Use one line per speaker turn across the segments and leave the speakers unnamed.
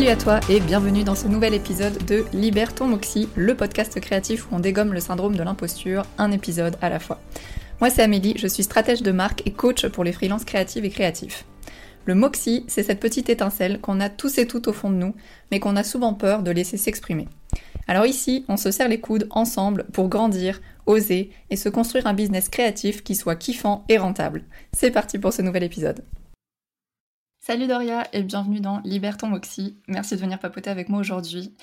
Salut à toi et bienvenue dans ce nouvel épisode de Libère ton Moxie, le podcast créatif où on dégomme le syndrome de l'imposture, un épisode à la fois. Moi c'est Amélie, je suis stratège de marque et coach pour les freelances créatives et créatifs. Le Moxie, c'est cette petite étincelle qu'on a tous et toutes au fond de nous, mais qu'on a souvent peur de laisser s'exprimer. Alors ici, on se serre les coudes ensemble pour grandir, oser et se construire un business créatif qui soit kiffant et rentable. C'est parti pour ce nouvel épisode. Salut Doria et bienvenue dans Liberton Moxie. Merci de venir papoter avec moi aujourd'hui.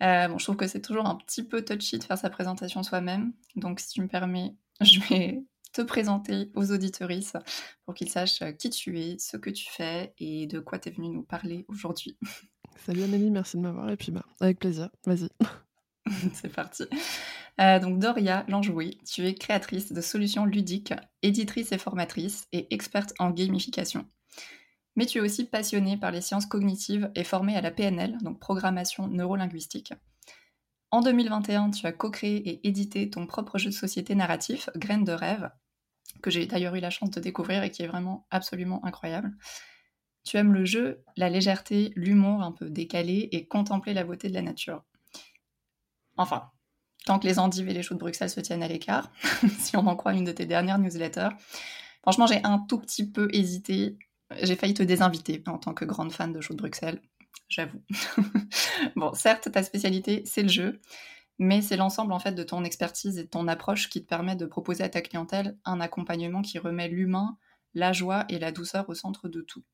Euh, bon, je trouve que c'est toujours un petit peu touchy de faire sa présentation soi-même, donc si tu me permets, je vais te présenter aux auditorices pour qu'ils sachent qui tu es, ce que tu fais et de quoi tu es venu nous parler aujourd'hui.
Salut Amélie, merci de m'avoir et puis bah, avec plaisir, vas-y.
C'est parti. Euh, donc Doria Lanjoué, tu es créatrice de solutions ludiques, éditrice et formatrice et experte en gamification. Mais tu es aussi passionnée par les sciences cognitives et formée à la PNL, donc programmation neurolinguistique. En 2021, tu as co-créé et édité ton propre jeu de société narratif, Graines de rêve, que j'ai d'ailleurs eu la chance de découvrir et qui est vraiment absolument incroyable. Tu aimes le jeu, la légèreté, l'humour un peu décalé et contempler la beauté de la nature. Enfin, tant que les endives et les choux de Bruxelles se tiennent à l'écart, si on en croit une de tes dernières newsletters. Franchement, j'ai un tout petit peu hésité. J'ai failli te désinviter en tant que grande fan de choux de Bruxelles, j'avoue. bon, certes, ta spécialité, c'est le jeu, mais c'est l'ensemble en fait de ton expertise et de ton approche qui te permet de proposer à ta clientèle un accompagnement qui remet l'humain, la joie et la douceur au centre de tout.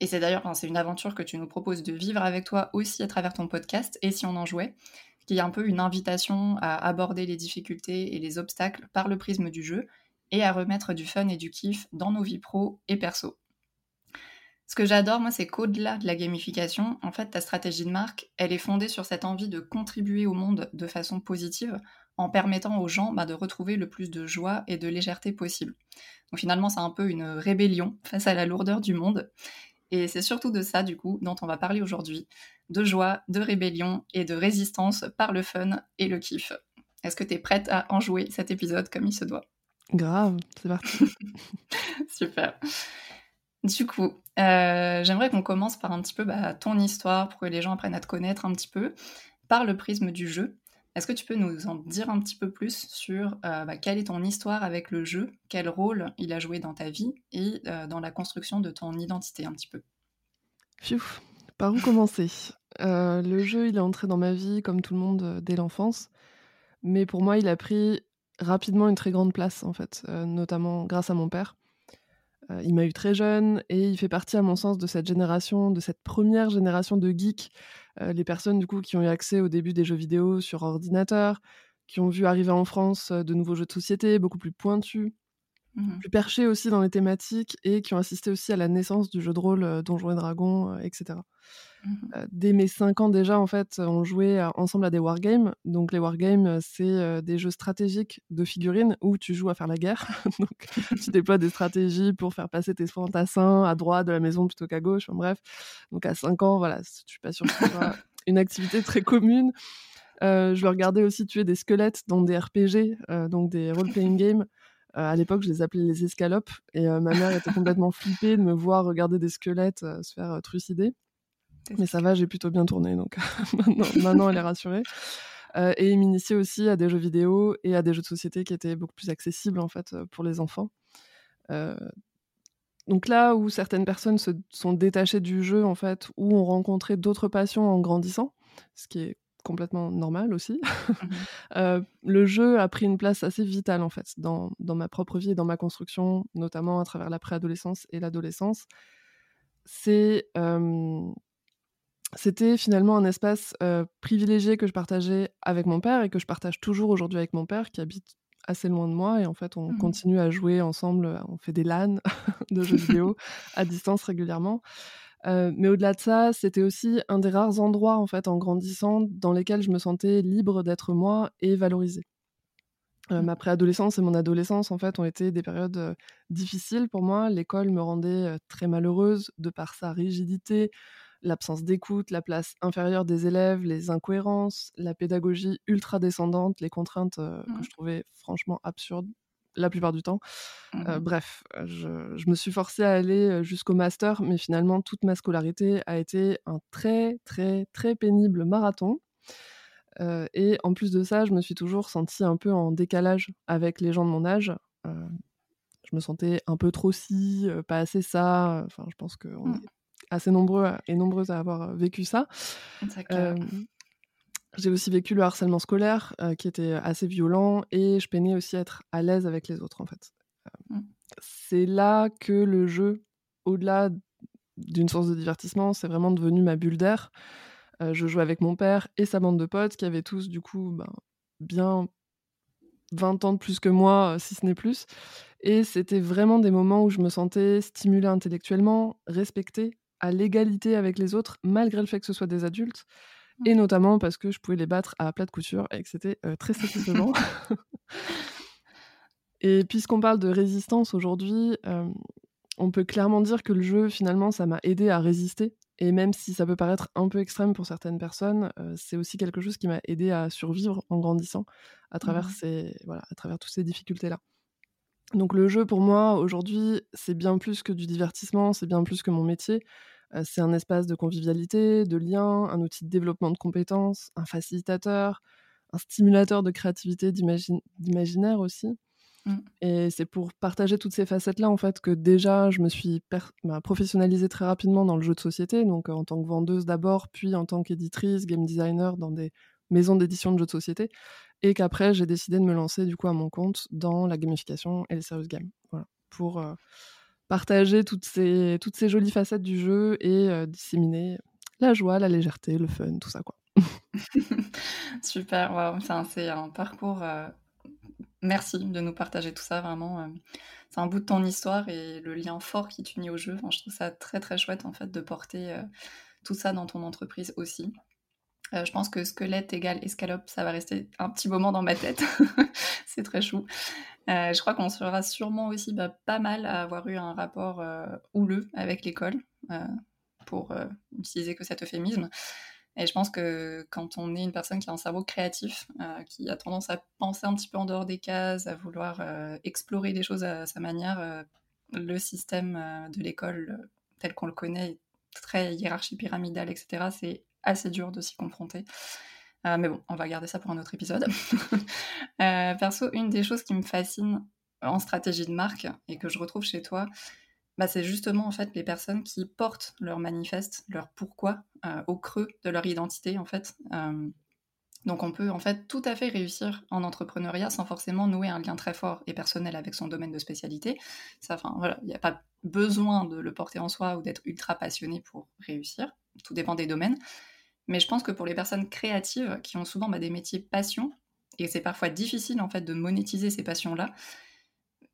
Et c'est d'ailleurs, c'est une aventure que tu nous proposes de vivre avec toi aussi à travers ton podcast, et si on en jouait, qui est un peu une invitation à aborder les difficultés et les obstacles par le prisme du jeu, et à remettre du fun et du kiff dans nos vies pro et perso. Ce que j'adore, moi, c'est qu'au-delà de la gamification, en fait, ta stratégie de marque, elle est fondée sur cette envie de contribuer au monde de façon positive, en permettant aux gens bah, de retrouver le plus de joie et de légèreté possible. Donc finalement, c'est un peu une rébellion face à la lourdeur du monde. Et c'est surtout de ça, du coup, dont on va parler aujourd'hui. De joie, de rébellion et de résistance par le fun et le kiff. Est-ce que tu es prête à en jouer cet épisode comme il se doit?
Grave, c'est parti.
Super. Du coup, euh, j'aimerais qu'on commence par un petit peu bah, ton histoire pour que les gens apprennent à te connaître un petit peu par le prisme du jeu. Est-ce que tu peux nous en dire un petit peu plus sur euh, bah, quelle est ton histoire avec le jeu, quel rôle il a joué dans ta vie et euh, dans la construction de ton identité un petit peu?
Par où commencer? Le jeu, il est entré dans ma vie comme tout le monde dès l'enfance, mais pour moi, il a pris rapidement une très grande place en fait, notamment grâce à mon père. Euh, il m'a eu très jeune et il fait partie, à mon sens, de cette génération, de cette première génération de geeks. Euh, les personnes, du coup, qui ont eu accès au début des jeux vidéo sur ordinateur, qui ont vu arriver en France euh, de nouveaux jeux de société beaucoup plus pointus, mmh plus perchés aussi dans les thématiques et qui ont assisté aussi à la naissance du jeu de rôle Donjons et Dragons, etc. Mmh dès mes 5 ans déjà, en fait, on jouait ensemble à des wargames. Donc les wargames, c'est des jeux stratégiques de figurines où tu joues à faire la guerre. Donc tu déploies des stratégies pour faire passer tes fantassins à droite de la maison plutôt qu'à gauche. bref, donc à 5 ans, voilà, je suis pas sûre que ce soit une activité très commune. je vais regarder aussi tuer des squelettes dans des RPG, donc des role-playing games. à l'époque, je les appelais les escalopes et ma mère était complètement flippée de me voir regarder des squelettes se faire trucider. Mais ça va, j'ai plutôt bien tourné, donc maintenant, elle est rassurée. Euh, et il m'initiait aussi à des jeux vidéo et à des jeux de société qui étaient beaucoup plus accessibles en fait pour les enfants. Euh, donc là où certaines personnes se sont détachées du jeu en fait, ou ont rencontré d'autres passions en grandissant, ce qui est complètement normal aussi, mmh euh, le jeu a pris une place assez vitale en fait dans, dans ma propre vie et dans ma construction, notamment à travers la préadolescence et l'adolescence. C'est c'était finalement un espace privilégié que je partageais avec mon père et que je partage toujours aujourd'hui avec mon père qui habite assez loin de moi et en fait on mmh continue à jouer ensemble, on fait des LAN de jeux vidéo à distance régulièrement. mais au-delà de ça, c'était aussi un des rares endroits en fait en grandissant dans lesquels je me sentais libre d'être moi et valorisée. Mmh. ma préadolescence et mon adolescence, en fait, ont été des périodes difficiles pour moi. L'école me rendait très malheureuse de par sa rigidité, l'absence d'écoute, la place inférieure des élèves, les incohérences, la pédagogie ultra descendante, les contraintes que mmh. je trouvais franchement absurdes. la plupart du temps. Mmh bref, je, je, me suis forcée à aller jusqu'au master, mais finalement, toute ma scolarité a été un très, très, très pénible marathon. et en plus de ça, je me suis toujours sentie un peu en décalage avec les gens de mon âge. je me sentais un peu trop ci, pas assez ça. Enfin, je pense qu'on mmh. est assez nombreux et nombreuses à avoir vécu ça. J'ai aussi vécu le harcèlement scolaire qui était assez violent et je peinais aussi à être à l'aise avec les autres en fait. Mmh. C'est là que le jeu, au-delà d'une source de divertissement, c'est vraiment devenu ma bulle d'air. je jouais avec mon père et sa bande de potes qui avaient tous du coup ben, bien 20 ans de plus que moi, si ce n'est plus. Et c'était vraiment des moments où je me sentais stimulée intellectuellement, respectée, à l'égalité avec les autres, malgré le fait que ce soit des adultes. Et mmh. notamment parce que je pouvais les battre à plat de couture et que c'était très satisfaisant. et puisqu'on parle de résistance aujourd'hui, on peut clairement dire que le jeu, finalement, ça m'a aidé à résister. Et même si ça peut paraître un peu extrême pour certaines personnes, c'est aussi quelque chose qui m'a aidé à survivre en grandissant à travers, mmh. ces, voilà, à travers toutes ces difficultés-là. Donc le jeu, pour moi, aujourd'hui, c'est bien plus que du divertissement, c'est bien plus que mon métier. c'est un espace de convivialité, de lien, un outil de développement de compétences, un facilitateur, un stimulateur de créativité, d'imaginaire aussi. Mmh. Et c'est pour partager toutes ces facettes-là, en fait, que déjà, je me suis bah, professionnalisée très rapidement dans le jeu de société, donc en tant que vendeuse d'abord, puis en tant qu'éditrice, game designer dans des maisons d'édition de jeux de société et qu'après j'ai décidé de me lancer du coup à mon compte dans la gamification et les serious games. Voilà, pour euh, partager toutes ces, toutes ces jolies facettes du jeu et euh, disséminer la joie, la légèreté, le fun, tout ça quoi.
Super, c'est un parcours. Euh, merci de nous partager tout ça, vraiment. c'est un bout de ton histoire et le lien fort qui t'unit au jeu. je trouve ça très très chouette en fait de porter tout ça dans ton entreprise aussi. Euh, je pense que squelette égale escalope, ça va rester un petit moment dans ma tête. c'est très chou. Euh, je crois qu'on sera sûrement aussi bah, pas mal à avoir eu un rapport euh, houleux avec l'école, pour utiliser que cet euphémisme. Et je pense que quand on est une personne qui a un cerveau créatif, qui a tendance à penser un petit peu en dehors des cases, à vouloir explorer des choses à sa manière, le système de l'école tel qu'on le connaît, très hiérarchie pyramidale, etc., c'est assez dur de s'y confronter. Euh, mais bon, on va garder ça pour un autre épisode. Euh, perso, une des choses qui me fascine en stratégie de marque et que je retrouve chez toi, bah, c'est justement en fait les personnes qui portent leur manifeste, leur pourquoi euh, au creux de leur identité en fait. donc on peut en fait tout à fait réussir en entrepreneuriat sans forcément nouer un lien très fort et personnel avec son domaine de spécialité. Enfin voilà, il n'y a pas besoin de le porter en soi ou d'être ultra passionné pour réussir. Tout dépend des domaines. Mais je pense que pour les personnes créatives qui ont souvent bah, des métiers passion, et c'est parfois difficile en fait de monétiser ces passions-là,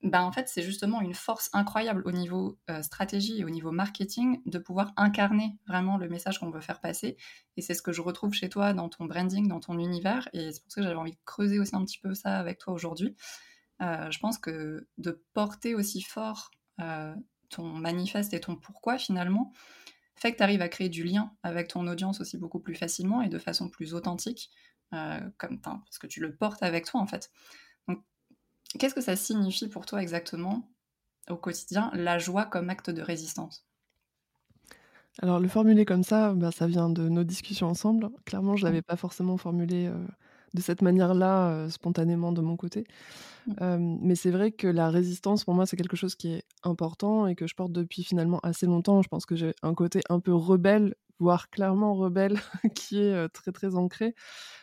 bah, en fait c'est justement une force incroyable au niveau euh, stratégie et au niveau marketing de pouvoir incarner vraiment le message qu'on veut faire passer. Et c'est ce que je retrouve chez toi dans ton branding, dans ton univers. Et c'est pour ça que j'avais envie de creuser aussi un petit peu ça avec toi aujourd'hui. Euh, je pense que de porter aussi fort euh, ton manifeste et ton pourquoi finalement, fait que tu arrives à créer du lien avec ton audience aussi beaucoup plus facilement et de façon plus authentique, euh, comme, parce que tu le portes avec toi en fait. Qu'est-ce que ça signifie pour toi exactement au quotidien, la joie comme acte de résistance?
Alors le formuler comme ça, bah, ça vient de nos discussions ensemble. Clairement, je ne l'avais pas forcément formulé euh, de cette manière-là, euh, spontanément de mon côté. Mmh. mais c'est vrai que la résistance, pour moi, c'est quelque chose qui est important et que je porte depuis finalement assez longtemps. Je pense que j'ai un côté un peu rebelle, voire clairement rebelle, qui est très très ancré.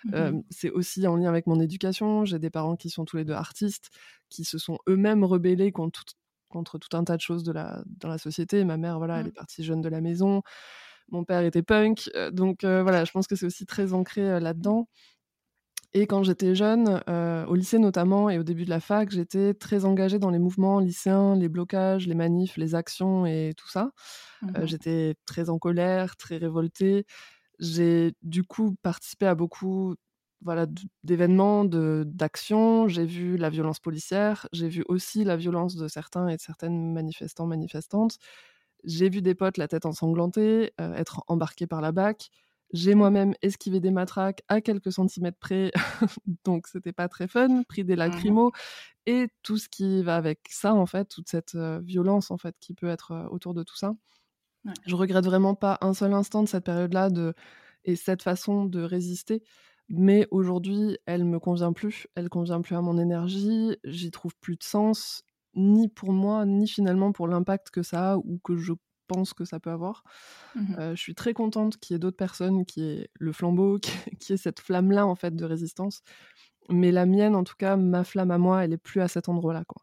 Mmh c'est aussi en lien avec mon éducation. J'ai des parents qui sont tous les deux artistes, qui se sont eux-mêmes rebellés contre tout, contre tout un tas de choses de la, dans la société. Ma mère, voilà, elle est mmh. partie jeune de la maison. Mon père était punk. donc voilà, je pense que c'est aussi très ancré là-dedans. Et quand j'étais jeune, euh, au lycée notamment et au début de la fac, j'étais très engagée dans les mouvements lycéens, les blocages, les manifs, les actions et tout ça. Euh, mmh j'étais très en colère, très révoltée. J'ai du coup participé à beaucoup voilà, d'événements, d'actions. J'ai vu la violence policière, j'ai vu aussi la violence de certains et de certaines manifestants, manifestantes. J'ai vu des potes la tête ensanglantée, euh, être embarqués par la BAC. J'ai moi-même esquivé des matraques à quelques centimètres près, donc c'était pas très fun, pris des mmh lacrymos et tout ce qui va avec ça en fait, toute cette violence en fait qui peut être autour de tout ça. Je regrette vraiment pas un seul instant de cette période-là de et cette façon de résister. Mais aujourd'hui, elle me convient plus. Elle convient plus à mon énergie. J'y trouve plus de sens, ni pour moi, ni finalement pour l'impact que ça a ou que je pense que ça peut avoir. Mmh je suis très contente qu'il y ait d'autres personnes qui aient le flambeau, qui, aient cette flamme-là en fait de résistance. Mais la mienne, en tout cas, ma flamme à moi, elle est plus à cet endroit-là. Quoi.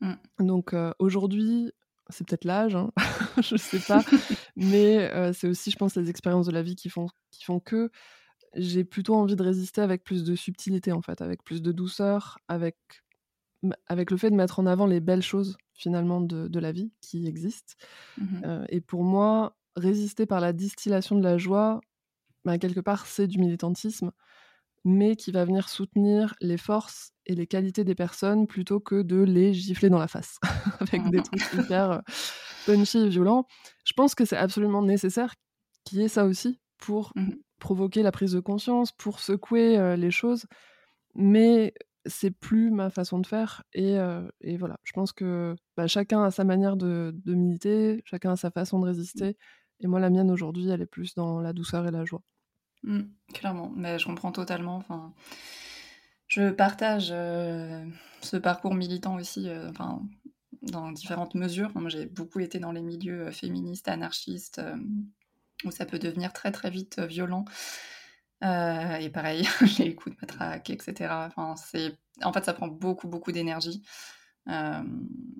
Mmh. Donc aujourd'hui, c'est peut-être l'âge, hein, je sais pas, mais c'est aussi, je pense, les expériences de la vie qui font, qui font que j'ai plutôt envie de résister avec plus de subtilité, en fait, avec plus de douceur, avec, avec le fait de mettre en avant les belles choses, finalement, de, de la vie qui existent. Mmh et pour moi, résister par la distillation de la joie, bah, quelque part, c'est du militantisme, mais qui va venir soutenir les forces et les qualités des personnes plutôt que de les gifler dans la face avec des trucs hyper punchy et violents. Je pense que c'est absolument nécessaire qu'il y ait ça aussi pour mmh provoquer la prise de conscience, pour secouer les choses, mais c'est plus ma façon de faire. Et, voilà, je pense que bah, chacun a sa manière de, militer, chacun a sa façon de résister. Et moi, la mienne aujourd'hui, elle est plus dans la douceur et la joie.
Mmh, clairement, mais je comprends totalement. Enfin, je partage ce parcours militant aussi, enfin, dans différentes mesures. moi, j'ai beaucoup été dans les milieux féministes, anarchistes, où ça peut devenir très très vite violent. Et pareil, les coups de matraque, etc. Enfin, c'est... En fait, ça prend beaucoup, beaucoup d'énergie,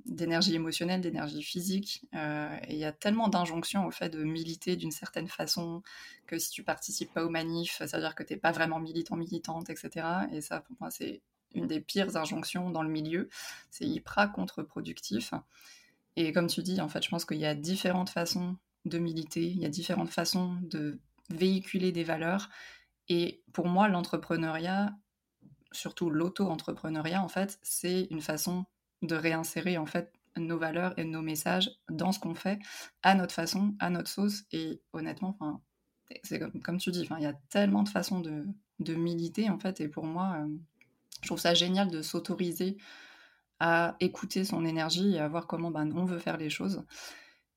d'énergie émotionnelle, d'énergie physique. et il y a tellement d'injonctions au fait de militer d'une certaine façon que si tu participes pas aux manifs, ça veut dire que tu n'es pas vraiment militant, militante, etc. Et ça, pour moi, c'est une des pires injonctions dans le milieu. C'est hyper contre-productif. Et comme tu dis, en fait, je pense qu'il y a différentes façons de militer, il y a différentes façons de véhiculer des valeurs. Et pour moi, l'entrepreneuriat, surtout l'auto-entrepreneuriat, en fait, c'est une façon de réinsérer en fait nos valeurs et nos messages dans ce qu'on fait, à notre façon, à notre sauce. Et honnêtement, c'est comme, tu dis, il y a tellement de façons de, militer en fait. Et pour moi, euh, je trouve ça génial de s'autoriser à écouter son énergie et à voir comment ben, on veut faire les choses.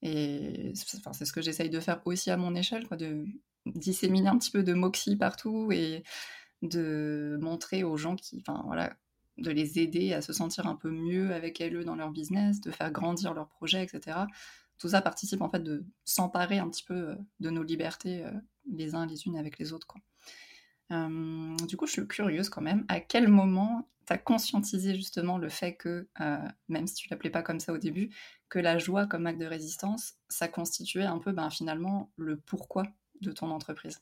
Et c'est ce que j'essaye de faire aussi à mon échelle, quoi, de disséminer un petit peu de moxie partout et de montrer aux gens qui, enfin voilà, de les aider à se sentir un peu mieux avec elles dans leur business, de faire grandir leur projet, etc. Tout ça participe en fait de s'emparer un petit peu euh, de nos libertés euh, les uns les unes avec les autres. Du coup, je suis curieuse quand même, à quel moment tu as conscientisé justement le fait que, euh, même si tu l'appelais pas comme ça au début, que la joie comme acte de résistance, ça constituait un peu ben, finalement le pourquoi de ton entreprise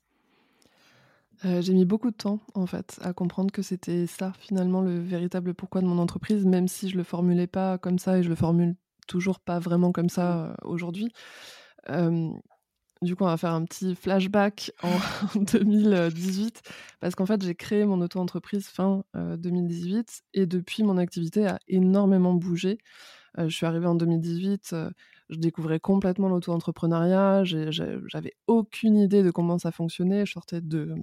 euh, J'ai mis beaucoup de temps en fait à comprendre que c'était ça finalement le véritable pourquoi de mon entreprise, même si je le formulais pas comme ça et je le formule toujours pas vraiment comme ça mmh. aujourd'hui. Du coup, on va faire un petit flashback en 2018 parce qu'en fait, j'ai créé mon auto-entreprise fin 2018 euh, et depuis, mon activité a énormément bougé. Euh, je suis arrivée en 2018, euh, je découvrais complètement l'auto-entrepreneuriat, j'avais aucune idée de comment ça fonctionnait, je sortais de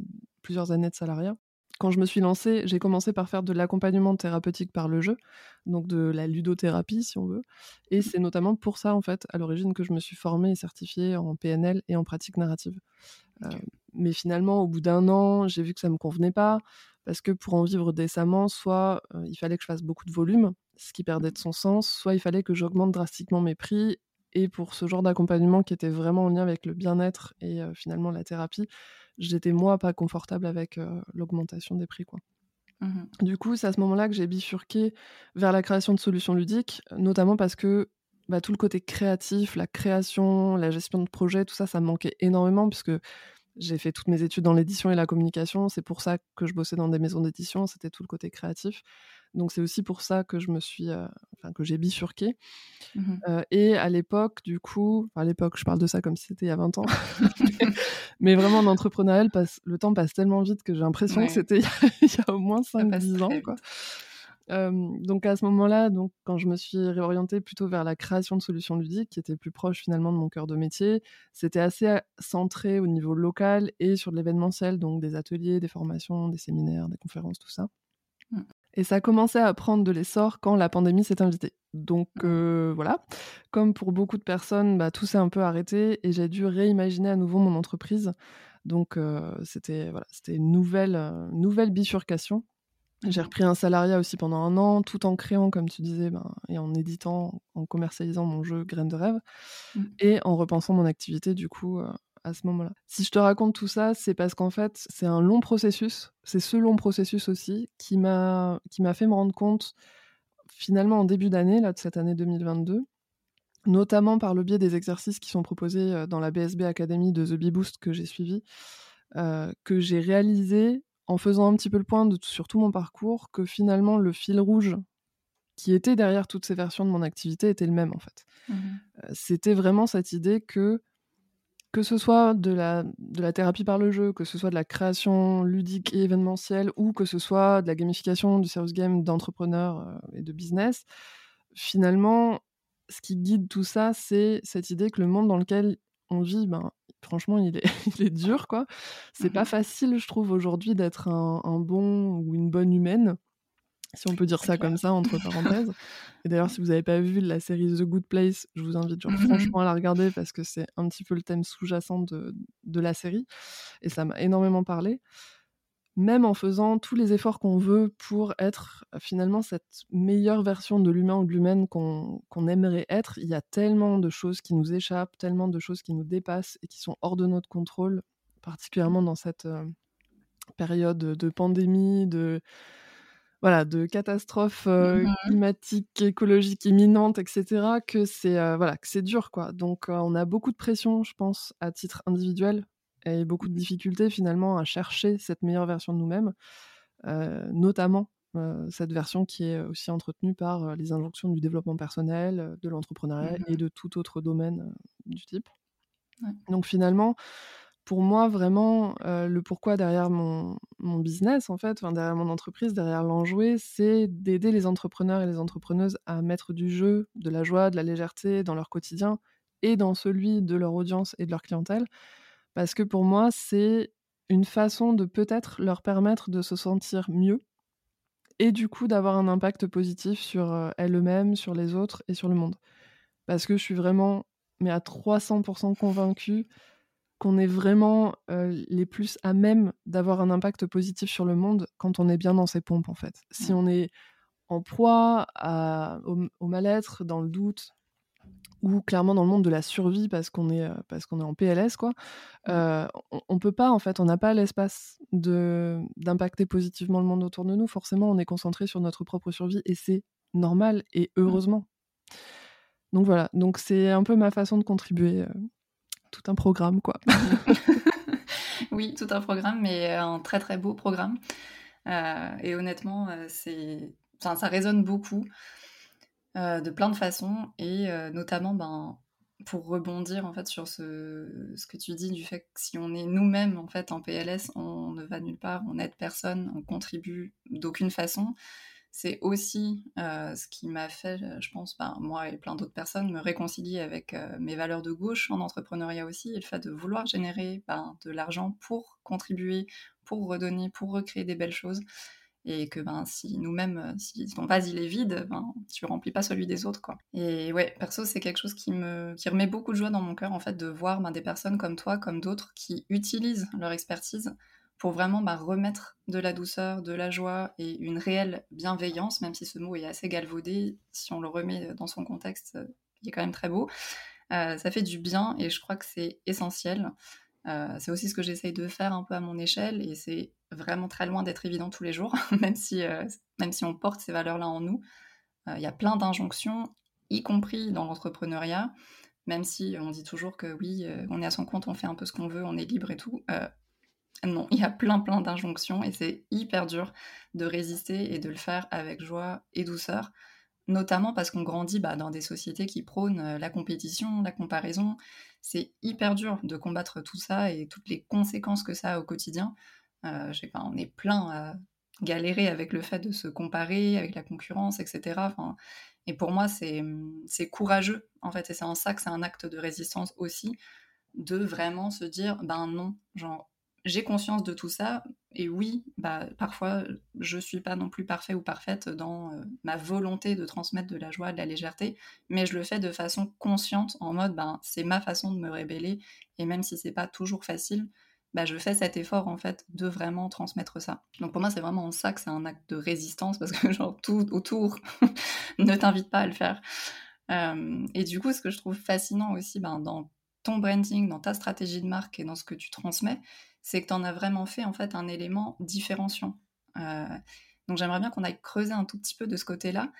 plusieurs années de salariat quand je me suis lancée, j'ai commencé par faire de l'accompagnement thérapeutique par le jeu, donc de la ludothérapie si on veut. Et mmh. c'est notamment pour ça, en fait, à l'origine, que je me suis formée et certifiée en PNL et en pratique narrative. Euh, mais finalement, au bout d'un an, j'ai vu que ça ne me convenait pas, parce que pour en vivre décemment, soit euh, il fallait que je fasse beaucoup de volume, ce qui perdait de son sens, soit il fallait que j'augmente drastiquement mes prix. Et pour ce genre d'accompagnement qui était vraiment en lien avec le bien-être et euh, finalement la thérapie, j'étais moi pas confortable avec euh, l'augmentation des prix. Quoi. Mmh du coup, c'est à ce moment-là que j'ai bifurqué vers la création de solutions ludiques, notamment parce que bah, tout le côté créatif, la création, la gestion de projet, tout ça, ça me manquait énormément puisque j'ai fait toutes mes études dans l'édition et la communication. C'est pour ça que je bossais dans des maisons d'édition, c'était tout le côté créatif. Donc c'est aussi pour ça que je me suis, euh, enfin que j'ai bifurqué. Mmh euh, et à l'époque, du coup, à l'époque, je parle de ça comme si c'était il y a 20 ans, mais vraiment en entrepreneurial, le temps passe tellement vite que j'ai l'impression que c'était il y a au moins 5-10 ans. Quoi. donc à ce moment-là, donc quand je me suis réorientée plutôt vers la création de solutions ludiques, qui était plus proche finalement de mon cœur de métier, c'était assez centré au niveau local et sur de l'événementiel, donc des ateliers, des formations, des séminaires, des conférences, tout ça. Mmh. Et ça a commencé à prendre de l'essor quand la pandémie s'est invitée. Donc mmh. voilà, comme pour beaucoup de personnes, bah, tout s'est un peu arrêté et j'ai dû réimaginer à nouveau mon entreprise. Donc c'était voilà, c'était une nouvelle, nouvelle bifurcation j'ai repris un salariat aussi pendant un an, tout en créant, comme tu disais, ben, et en éditant, en commercialisant mon jeu Graines de rêve, mmh. et en repensant mon activité, du coup, euh, à ce moment-là. Si je te raconte tout ça, c'est parce qu'en fait, c'est un long processus. C'est ce long processus aussi qui m'a fait me rendre compte, finalement, en début d'année, là, de cette année 2022, notamment par le biais des exercices qui sont proposés euh, dans la BSB Academy de The Bee Boost que j'ai suivi, euh, que j'ai réalisé en faisant un petit peu le point sur tout mon parcours, que finalement le fil rouge qui était derrière toutes ces versions de mon activité était le même en fait. Mmh euh, c'était vraiment cette idée que que ce soit de la, de la thérapie par le jeu, que ce soit de la création ludique et événementielle, ou que ce soit de la gamification, du service game d'entrepreneurs euh, et de business, finalement, ce qui guide tout ça, c'est cette idée que le monde dans lequel on vit, ben, franchement, il est, il est dur, quoi. C'est pas mmh facile, je trouve, aujourd'hui d'être un, bon ou une bonne humaine, si on peut dire ça comme ça, entre parenthèses. Et d'ailleurs, si vous n'avez pas vu la série The Good Place, je vous invite mmh franchement à la regarder parce que c'est un petit peu le thème sous-jacent de, de la série. Et ça m'a énormément parlé même en faisant tous les efforts qu'on veut pour être finalement cette meilleure version de l'humain ou de l'humaine qu'on aimerait être, il y a tellement de choses qui nous échappent, tellement de choses qui nous dépassent et qui sont hors de notre contrôle, particulièrement dans cette euh, période de pandémie, de voilà, de catastrophes euh, mmh climatiques, écologiques imminentes, etc., que c'est euh, voilà, que c'est dur, quoi. Donc, on a beaucoup de pression, je pense, à titre individuel et beaucoup de difficultés finalement à chercher cette meilleure version de nous-mêmes, euh, notamment euh, cette version qui est aussi entretenue par euh, les injonctions du développement personnel, de l'entrepreneuriat et mmh de tout autre domaine du type. Donc finalement, pour moi, vraiment, le pourquoi derrière mon, business, en fait, derrière mon entreprise, derrière l'enjoué, c'est d'aider les entrepreneurs et les entrepreneuses à mettre du jeu, de la joie, de la légèreté dans leur quotidien et dans celui de leur audience et de leur clientèle, parce que pour moi, c'est une façon de peut-être leur permettre de se sentir mieux et du coup d'avoir un impact positif sur elles-mêmes, sur les autres et sur le monde. Parce que je suis vraiment, mais à 300% convaincue qu'on est vraiment les plus à même d'avoir un impact positif sur le monde quand on est bien dans ses pompes en fait. Si on est en proie au mal-être, dans le doute, ou clairement dans le monde de la survie parce qu'on est, parce qu'on est en PLS, quoi, on, on, peut pas, en fait, on n'a pas l'espace d'impacter positivement le monde autour de nous. Forcément, on est concentré sur notre propre survie et c'est normal et heureusement. Donc voilà, donc c'est un peu ma façon de contribuer. Tout un programme, quoi.
oui, tout un programme, mais un très très beau programme. et honnêtement, c'est, ça résonne beaucoup. Euh, de plein de façons et euh, notamment ben, pour rebondir en fait sur ce, ce, que tu dis du fait que si on est nous-mêmes en fait en PLS, on ne va nulle part, on n'aide personne, on contribue d'aucune façon. C'est aussi euh, ce qui m'a fait, je pense, ben, moi et plein d'autres personnes, me réconcilier avec mes valeurs de gauche en entrepreneuriat aussi, et le fait de vouloir générer ben, de l'argent pour contribuer, pour redonner, pour recréer des belles choses et que ben si nous-mêmes euh, si ton vase il est vide ben tu remplis pas celui des autres quoi. Et ouais perso c'est quelque chose qui me qui remet beaucoup de joie dans mon cœur en fait de voir ben, des personnes comme toi comme d'autres qui utilisent leur expertise pour vraiment ben, remettre de la douceur de la joie et une réelle bienveillance même si ce mot est assez galvaudé si on le remet dans son contexte il est quand même très beau euh, ça fait du bien et je crois que c'est essentiel euh, c'est aussi ce que j'essaye de faire un peu à mon échelle et c'est vraiment très loin d'être évident tous les jours, même, si, euh, même si on porte ces valeurs-là en nous. Euh, il y a plein d'injonctions, y compris dans l'entrepreneuriat, même si on dit toujours que oui, on est à son compte, on fait un peu ce qu'on veut, on est libre et tout. Non, il y a plein plein d'injonctions et c'est hyper dur de résister et de le faire avec joie et douceur notamment parce qu'on grandit bah, dans des sociétés qui prônent euh, la compétition, la comparaison. C'est hyper dur de combattre tout ça et toutes les conséquences que ça a au quotidien. Euh, on est plein galérer avec le fait de se comparer, avec la concurrence, etc. et pour moi, c'est courageux, en fait, et c'est en ça que c'est un acte de résistance aussi, de vraiment se dire, ben non, genre, j'ai conscience de tout ça, et oui, bah, parfois, je suis pas non plus parfait ou parfaite dans euh, ma volonté de transmettre de la joie, de la légèreté, mais je le fais de façon consciente, en mode, ben, c'est ma façon de me rébeller, et même si c'est pas toujours facile, bah, je fais cet effort en fait de vraiment transmettre ça. Donc pour moi, c'est vraiment en ça que c'est un acte de résistance parce que genre tout autour ne t'invite pas à le faire. Euh, et du coup, ce que je trouve fascinant aussi ben, dans ton branding, dans ta stratégie de marque et dans ce que tu transmets, c'est que tu en as vraiment fait en fait un élément différenciant. Euh, donc j'aimerais bien qu'on aille creuser un tout petit peu de ce côté-là.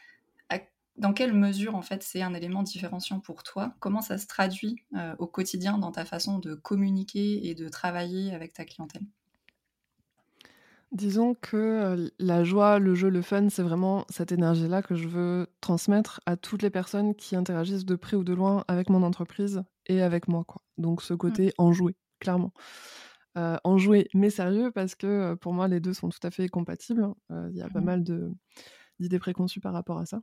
Dans quelle mesure en fait c'est un élément différenciant pour toi? Comment ça se traduit euh, au quotidien dans ta façon de communiquer et de travailler avec ta clientèle?
Disons que euh, la joie, le jeu, le fun, c'est vraiment cette énergie-là que je veux transmettre à toutes les personnes qui interagissent de près ou de loin avec mon entreprise et avec moi. Quoi. Donc ce côté mmh. enjoué, clairement. Euh, enjoué mais sérieux parce que pour moi les deux sont tout à fait compatibles. Hein. Il y a pas mmh mal d'idées préconçues par rapport à ça.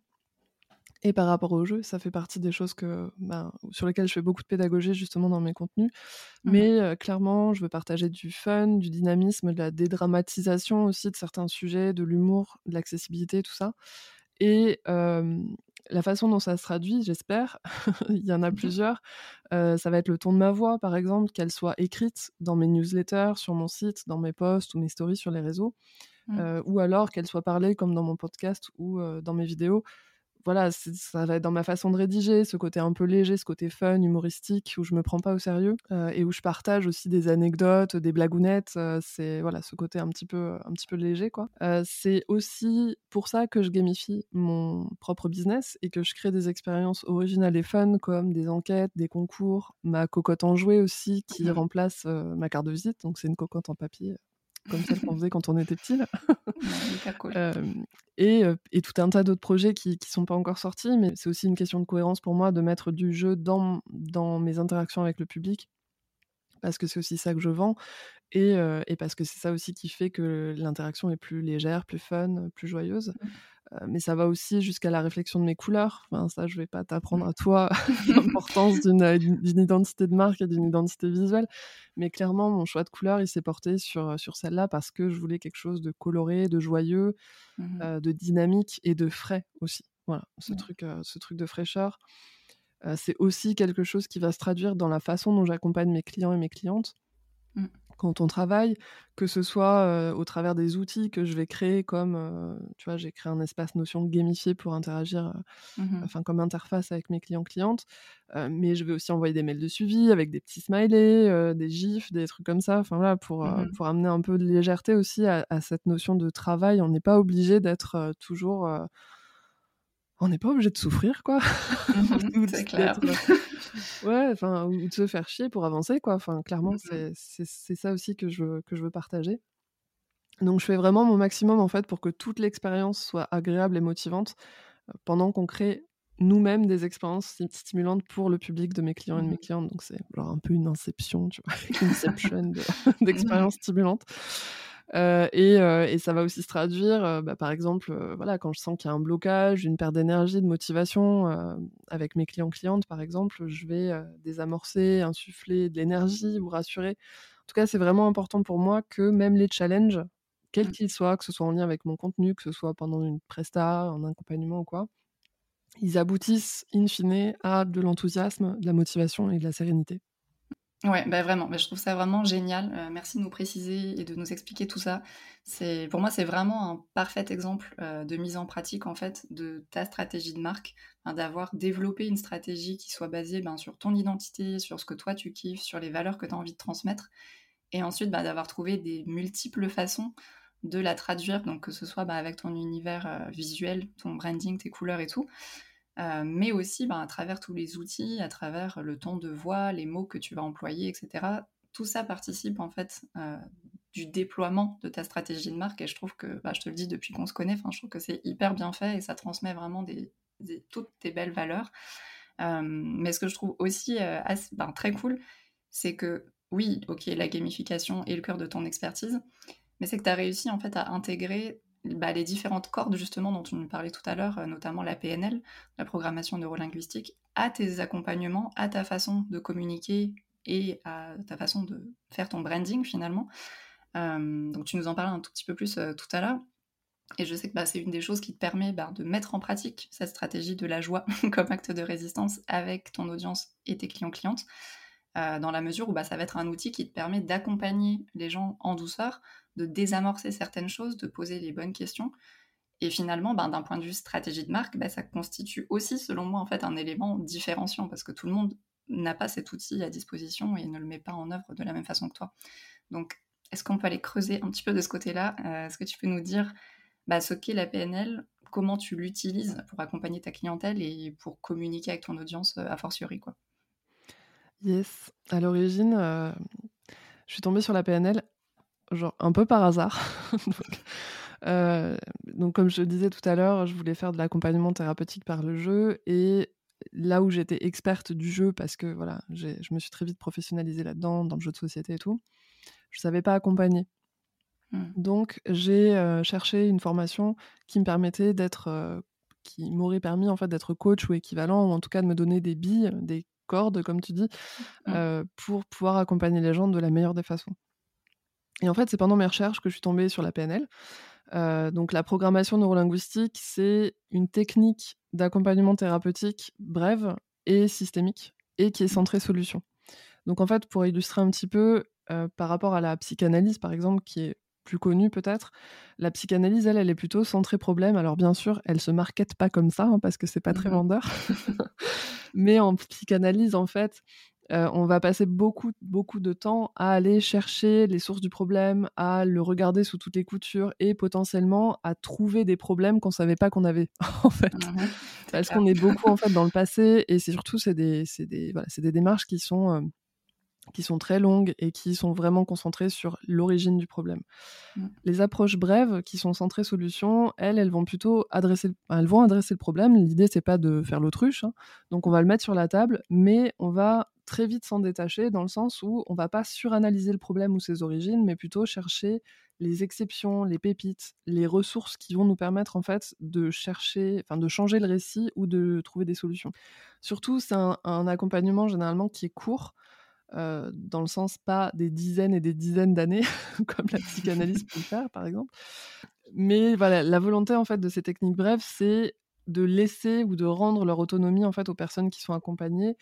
Et par rapport au jeu, ça fait partie des choses que, ben, sur lesquelles je fais beaucoup de pédagogie justement dans mes contenus. Mmh mais clairement, je veux partager du fun, du dynamisme, de la dédramatisation aussi de certains sujets, de l'humour, de l'accessibilité, tout ça. Et la façon dont ça se traduit, j'espère, il y en a mmh plusieurs. ça va être le ton de ma voix, par exemple, qu'elle soit écrite dans mes newsletters, sur mon site, dans mes posts ou mes stories sur les réseaux, mmh. ou alors qu'elle soit parlée comme dans mon podcast ou dans mes vidéos voilà, ça va être dans ma façon de rédiger, ce côté un peu léger, ce côté fun, humoristique, où je me prends pas au sérieux euh, et où je partage aussi des anecdotes, des blagounettes. Euh, c'est voilà, ce côté un petit peu, un petit peu léger, quoi. Euh, c'est aussi pour ça que je gamifie mon propre business et que je crée des expériences originales et fun, comme des enquêtes, des concours, ma cocotte en jouet aussi, qui mmh remplace ma carte de visite. Donc c'est une cocotte en papier comme celle qu'on faisait quand on était petit. et, et, tout un tas d'autres projets qui ne sont pas encore sortis, mais c'est aussi une question de cohérence pour moi de mettre du jeu dans, dans mes interactions avec le public, parce que c'est aussi ça que je vends, et, et parce que c'est ça aussi qui fait que l'interaction est plus légère, plus fun, plus joyeuse. Mmh. Euh, mais ça va aussi jusqu'à la réflexion de mes couleurs. Enfin, ça, je vais pas t'apprendre mmh. à toi l'importance d'une identité de marque et d'une identité visuelle. Mais clairement, mon choix de couleur, il s'est porté sur, sur celle-là parce que je voulais quelque chose de coloré, de joyeux, mmh de dynamique et de frais aussi. Voilà, ce, truc, ce truc de fraîcheur. c'est aussi quelque chose qui va se traduire dans la façon dont j'accompagne mes clients et mes clientes. Quand on travaille, que ce soit au travers des outils que je vais créer, comme, tu vois, j'ai créé un espace notion gamifié pour interagir, mmh enfin, comme interface avec mes clients-clientes, mais je vais aussi envoyer des mails de suivi avec des petits smileys, des gifs, des trucs comme ça, enfin voilà, pour, mmh pour amener un peu de légèreté aussi à, à cette notion de travail. On n'est pas obligé d'être toujours on n'est pas obligé de souffrir, quoi.
Mmh c'est clair.
Ouais, enfin, ou de se faire chier pour avancer, quoi. Enfin, clairement, mmh c'est ça aussi que je, veux, que je veux partager. Donc, je fais vraiment mon maximum, en fait, pour que toute l'expérience soit agréable et motivante euh, pendant qu'on crée nous-mêmes des expériences stimulantes pour le public de mes clients et de mes mmh clientes. Donc, c'est genre un peu une inception, tu vois, une inception d'expériences stimulantes. Euh, euh, et, ça va aussi se traduire, euh, bah, par exemple, voilà, quand je sens qu'il y a un blocage, une perte d'énergie, de motivation avec mes clients-clientes, par exemple, je vais désamorcer, insuffler de l'énergie ou rassurer. En tout cas, c'est vraiment important pour moi que même les challenges, quels mmh. qu'ils soient, que ce soit en lien avec mon contenu, que ce soit pendant une presta, un accompagnement ou quoi, ils aboutissent in fine à de l'enthousiasme, de la motivation et de la sérénité.
Ouais, bah vraiment, bah, je trouve ça vraiment génial. Euh, merci de nous préciser et de nous expliquer tout ça. C'est, pour moi, c'est vraiment un parfait exemple euh, de mise en pratique en fait de ta stratégie de marque, d'avoir développé une stratégie qui soit basée ben, sur ton identité, sur ce que toi tu kiffes, sur les valeurs que tu as envie de transmettre, et ensuite bah, d'avoir trouvé des multiples façons de la traduire, donc que ce soit bah, avec ton univers euh, visuel, ton branding, tes couleurs et tout, euh, mais aussi ben, à travers tous les outils, à travers le ton de voix, les mots que tu vas employer, etc. Tout ça participe en fait euh, du déploiement de ta stratégie de marque et je trouve que, bah, je te le dis depuis qu'on se connaît, je trouve que c'est hyper bien fait et ça transmet vraiment toutes tes belles valeurs. Euh, mais ce que je trouve aussi ben, très cool, c'est que oui, ok, la gamification est le cœur de ton expertise, mais c'est que tu as réussi en fait à intégrer bah, les différentes cordes justement dont tu nous parlais tout à l'heure, notamment la PNL, la programmation neurolinguistique, à tes accompagnements, à ta façon de communiquer et à ta façon de faire ton branding finalement. donc tu nous en parlais un tout petit peu plus tout à l'heure. Et je sais que bah, c'est une des choses qui te permet bah, de mettre en pratique cette stratégie de la joie comme acte de résistance avec ton audience et tes clients-clientes, euh, dans la mesure où ça va être un outil qui te permet d'accompagner les gens en douceur, de désamorcer certaines choses, de poser les bonnes questions. Et finalement, d'un point de vue stratégie de marque, ça constitue aussi, selon moi, en fait, un élément différenciant parce que tout le monde n'a pas cet outil à disposition et ne le met pas en œuvre de la même façon que toi. Donc, est-ce qu'on peut aller creuser un petit peu de ce côté-là? Euh, Est-ce que tu peux nous dire bah, ce qu'est la PNL, comment tu l'utilises pour accompagner ta clientèle et pour communiquer avec ton audience euh, a fortiori. Quoi?
Yes, à l'origine, euh, je suis tombée sur la PNL genre un peu par hasard. Euh, donc, comme je disais tout à l'heure, je voulais faire de l'accompagnement thérapeutique par le jeu et là où j'étais experte du jeu parce que voilà, je me suis très vite professionnalisée là-dedans, dans le jeu de société et tout, je savais pas accompagner. Mmh. Donc, j'ai cherché une formation qui me permettait d'être, qui m'aurait permis en fait d'être coach ou équivalent, ou en tout cas de me donner des billes, des cordes, comme tu dis, mmh. pour pouvoir accompagner les gens de la meilleure des façons. Et en fait, c'est pendant mes recherches que je suis tombée sur la PNL. donc, la programmation neurolinguistique, c'est une technique d'accompagnement thérapeutique brève et systémique, et qui est mmh. centrée solution. Donc, en fait, pour illustrer un petit peu, par rapport à la psychanalyse, par exemple, qui est plus connue peut-être. La psychanalyse, elle, elle est plutôt centrée problème. Alors bien sûr, elle se markete pas comme ça hein, parce que c'est pas très mmh vendeur. Mais en psychanalyse, en fait, euh, on va passer beaucoup, beaucoup de temps à aller chercher les sources du problème, à le regarder sous toutes les coutures et potentiellement à trouver des problèmes qu'on savait pas qu'on avait en fait, mmh parce qu'on est beaucoup en fait dans le passé et c'est surtout c'est des, des, voilà, des démarches qui sont euh, qui sont très longues et qui sont vraiment concentrées sur l'origine du problème. Mm. Les approches brèves qui sont centrées solution, elles, elles vont plutôt adresser, elles vont adresser le problème. L'idée c'est pas de faire l'autruche, hein. donc on va le mettre sur la table, mais on va très vite s'en détacher dans le sens où on va pas suranalyser le problème ou ses origines, mais plutôt chercher les exceptions, les pépites, les ressources qui vont nous permettre en fait de chercher, enfin de changer le récit ou de trouver des solutions. Surtout, c'est un accompagnement généralement qui est court euh, dans le sens pas des dizaines et des dizaines d'années, comme la psychanalyse peut le faire, par exemple. Mais voilà, la volonté en fait de ces techniques brèves, c'est de laisser ou de rendre leur autonomie en fait aux personnes qui sont accompagnées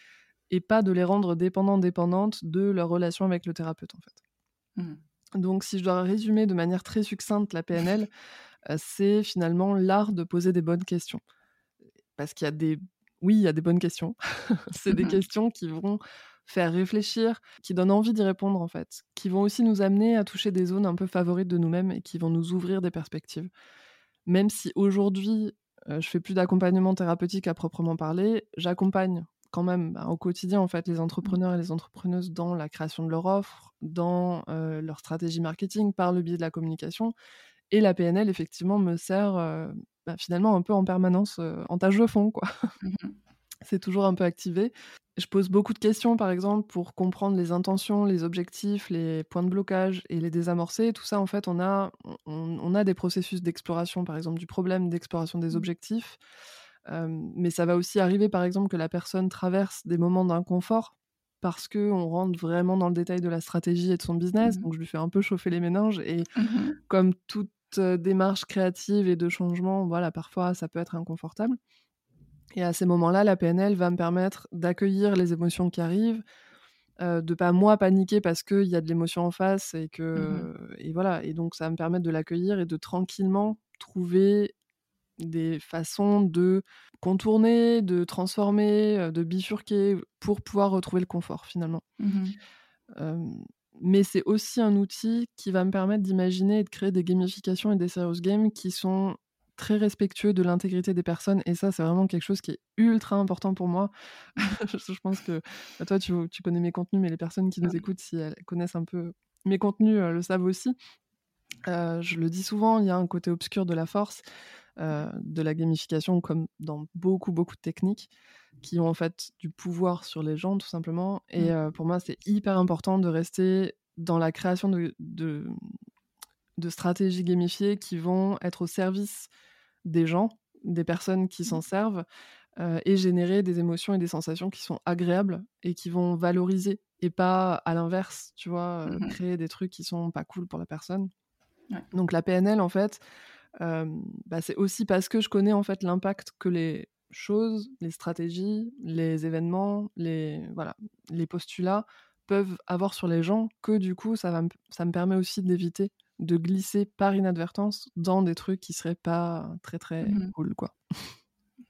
et pas de les rendre dépendantes dépendantes de leur relation avec le thérapeute en fait. Mmh. Donc si je dois résumer de manière très succincte la PNL, euh, c'est finalement l'art de poser des bonnes questions. Parce qu'il y a des oui, il y a des bonnes questions. c'est des mmh questions qui vont faire réfléchir, qui donnent envie d'y répondre en fait, qui vont aussi nous amener à toucher des zones un peu favorites de nous-mêmes et qui vont nous ouvrir des perspectives. Même si aujourd'hui, euh, je fais plus d'accompagnement thérapeutique à proprement parler, j'accompagne quand même bah, au quotidien en fait les entrepreneurs et les entrepreneuses dans la création de leur offre, dans euh, leur stratégie marketing par le biais de la communication. Et la PNL effectivement me sert euh, bah, finalement un peu en permanence en tâche de fond quoi. Mmh c'est toujours un peu activé. Je pose beaucoup de questions, par exemple, pour comprendre les intentions, les objectifs, les points de blocage et les désamorcer. Tout ça, en fait, on a, on, a des processus d'exploration, par exemple, du problème, d'exploration des mmh. objectifs. Mais ça va aussi arriver, par exemple, que la personne traverse des moments d'inconfort parce qu'on rentre vraiment dans le détail de la stratégie et de son business. Mmh Donc, je lui fais un peu chauffer les méninges. Et mmh comme toute démarche créative et de changement, voilà, parfois, ça peut être inconfortable. Et à ces moments-là, la PNL va me permettre d'accueillir les émotions qui arrivent, euh, de pas moi paniquer parce qu'il y a de l'émotion en face et que mmh et voilà. Et donc ça va me permettre de l'accueillir et de tranquillement trouver des façons de contourner, de transformer, de bifurquer pour pouvoir retrouver le confort finalement. Mmh mais c'est aussi un outil qui va me permettre d'imaginer et de créer des gamifications et des serious games qui sont très respectueux de l'intégrité des personnes. Et ça, c'est vraiment quelque chose qui est ultra important pour moi. je pense que bah, toi, tu, tu, connais mes contenus, mais les personnes qui nous écoutent, si elles connaissent un peu mes contenus, euh, le savent aussi. Euh, je le dis souvent, il y a un côté obscur de la force, euh, de la gamification, comme dans beaucoup, beaucoup de techniques qui ont en fait du pouvoir sur les gens, tout simplement. Et mmh. pour moi, c'est hyper important de rester dans la création de, de stratégies gamifiées qui vont être au service des gens, des personnes qui s'en mmh. servent, et générer des émotions et des sensations qui sont agréables et qui vont valoriser et pas à l'inverse, tu vois, mmh créer des trucs qui sont pas cool pour la personne. Donc la PNL, en fait, bah, c'est aussi parce que je connais en fait l'impact que les choses, les stratégies, les événements, les, voilà, les postulats peuvent avoir sur les gens que du coup, ça, va ça me permet aussi d'éviter de glisser par inadvertance dans des trucs qui seraient pas très très mmh cool, quoi.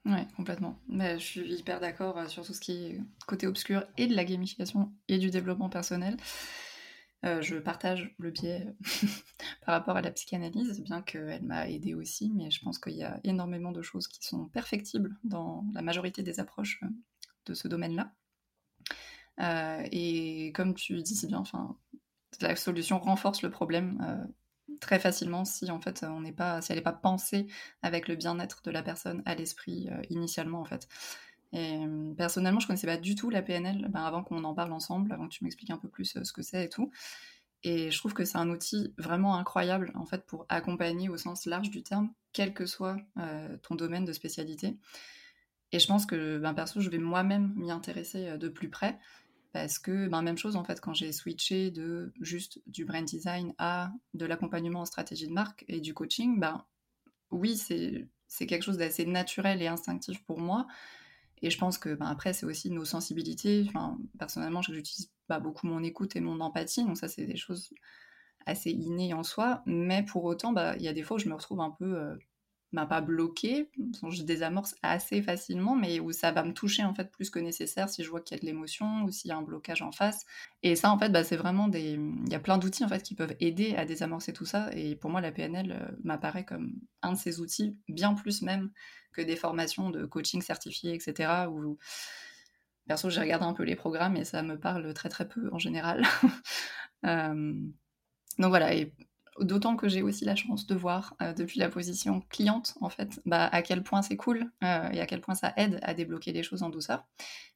Ouais, complètement. Mais je suis hyper d'accord euh, sur tout ce qui est côté obscur et de la gamification et du développement personnel. Euh, je partage le biais par rapport à la psychanalyse, bien qu'elle m'a aidé aussi, mais je pense qu'il y a énormément de choses qui sont perfectibles dans la majorité des approches euh, de ce domaine-là. et comme tu dis si bien, enfin, la solution renforce le problème très facilement si en fait on n'est pas si elle n'est pas pensée avec le bien-être de la personne à l'esprit euh, initialement en fait. Et euh, personnellement, je connaissais pas du tout la PNL ben, avant qu'on en parle ensemble, avant que tu m'expliques un peu plus euh, ce que c'est et tout. Et je trouve que c'est un outil vraiment incroyable en fait pour accompagner au sens large du terme, quel que soit ton domaine de spécialité. Et je pense que ben, perso, je vais moi-même m'y intéresser de plus près parce que ben, même chose en fait quand j'ai switché de juste du brand design à de l'accompagnement en stratégie de marque et du coaching, ben oui c'est c'est quelque chose d'assez naturel et instinctif pour moi. Et je pense que ben, après c'est aussi nos sensibilités. Enfin, personnellement j'utilise pas beaucoup mon écoute et mon empathie, donc ça c'est des choses assez innées en soi. Mais pour autant, bah, il y a des fois où je me retrouve un peu euh, m'a pas bloqué, je désamorce assez facilement, mais où ça va me toucher en fait plus que nécessaire si je vois qu'il y a de l'émotion ou s'il y a un blocage en face. Et ça en fait, bah, c'est vraiment des, il y a plein d'outils en fait qui peuvent aider à désamorcer tout ça. Et pour moi, la PNL euh, m'apparaît comme un de ces outils, bien plus même que des formations de coaching certifié, etc. Où perso, j'ai regardé un peu les programmes et ça me parle très très peu en général. Euh, donc voilà, et D'autant que j'ai aussi la chance de voir euh, depuis la position cliente, en fait, bah, à quel point c'est cool euh, et à quel point ça aide à débloquer les choses en douceur.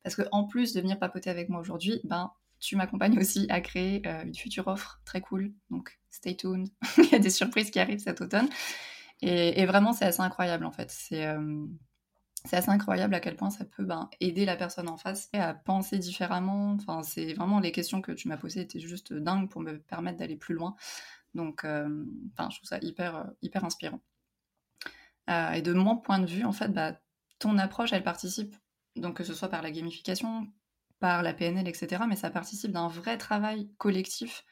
Parce que en plus de venir papoter avec moi aujourd'hui, ben, tu m'accompagnes aussi à créer euh, une future offre très cool. Donc, stay tuned. Il y a des surprises qui arrivent cet automne. Et, vraiment, c'est assez incroyable, en fait. C'est assez incroyable à quel point ça peut ben, aider la personne en face à penser différemment. Enfin, c'est vraiment les questions que tu m'as posées étaient juste dingues pour me permettre d'aller plus loin. Donc, euh, je trouve ça hyper, euh, hyper inspirant. Euh, et de mon point de vue, en fait, bah, ton approche, elle participe, donc que ce soit par la gamification, par la PNL, etc., mais ça participe d'un vrai travail collectif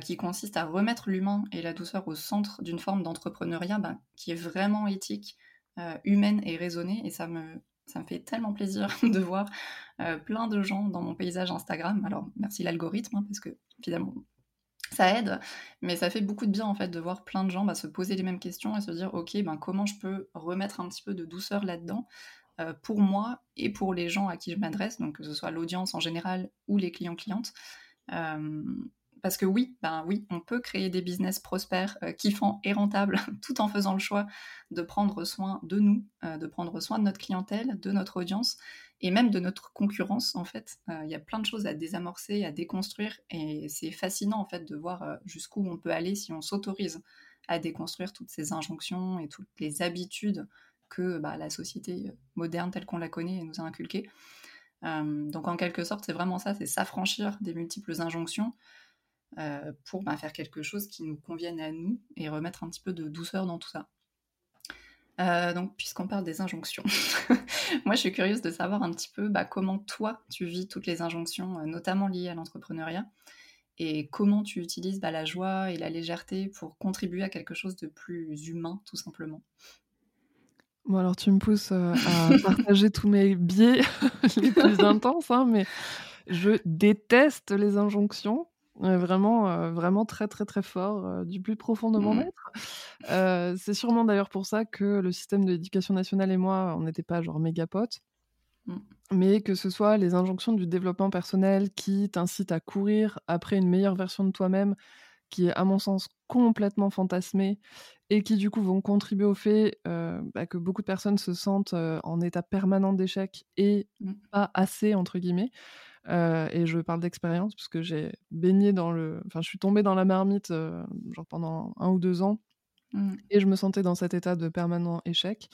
qui consiste à remettre l'humain et la douceur au centre d'une forme d'entrepreneuriat bah, qui est vraiment éthique, humaine et raisonnée. Et ça me, ça fait tellement plaisir de voir plein de gens dans mon paysage Instagram. Alors, merci l'algorithme, hein, parce que finalement, ça aide, mais ça fait beaucoup de bien en fait de voir plein de gens bah, se poser les mêmes questions et se dire ok ben comment je peux remettre un petit peu de douceur là-dedans euh, pour moi et pour les gens à qui je m'adresse, donc que ce soit l'audience en général ou les clients clientes. Euh, parce que oui, ben oui, on peut créer des business prospères, euh, kiffants et rentables, tout en faisant le choix de prendre soin de nous, de prendre soin de notre clientèle, de notre audience, et même de notre concurrence en fait. Euh, il y a plein de choses à désamorcer, à déconstruire et c'est fascinant en fait de voir euh, jusqu'où on peut aller si on s'autorise à déconstruire toutes ces injonctions et toutes les habitudes que bah, la société moderne telle qu'on la connaît nous a inculquées. Euh, donc en quelque sorte, c'est vraiment ça, c'est s'affranchir des multiples injonctions pour bah, faire quelque chose qui nous convienne à nous et remettre un petit peu de douceur dans tout ça. Euh, donc, puisqu'on parle des injonctions, moi je suis curieuse de savoir un petit peu bah, comment toi tu vis toutes les injonctions, euh, notamment liées à l'entrepreneuriat, et comment tu utilises bah, la joie et la légèreté pour contribuer à quelque chose de plus humain, tout simplement.
Bon, alors tu me pousses euh, à partager tous mes biais les plus intenses, hein, mais je déteste les injonctions vraiment, vraiment très, très, très fort, du plus profond de mon mmh. être. c'est sûrement d'ailleurs pour ça que le système de l'éducation nationale et moi, on n'était pas genre méga potes. Mmh. Mais que ce soit les injonctions du développement personnel qui t'incitent à courir après une meilleure version de toi-même, qui est à mon sens complètement fantasmée et qui du coup vont contribuer au fait bah, que beaucoup de personnes se sentent en état permanent d'échec et mmh. pas assez entre guillemets. Et je parle d'expérience parce que j'ai baigné dans le. Enfin, je suis tombée dans la marmite genre pendant un ou deux ans Mmh. Et je me sentais dans cet état de permanent échec.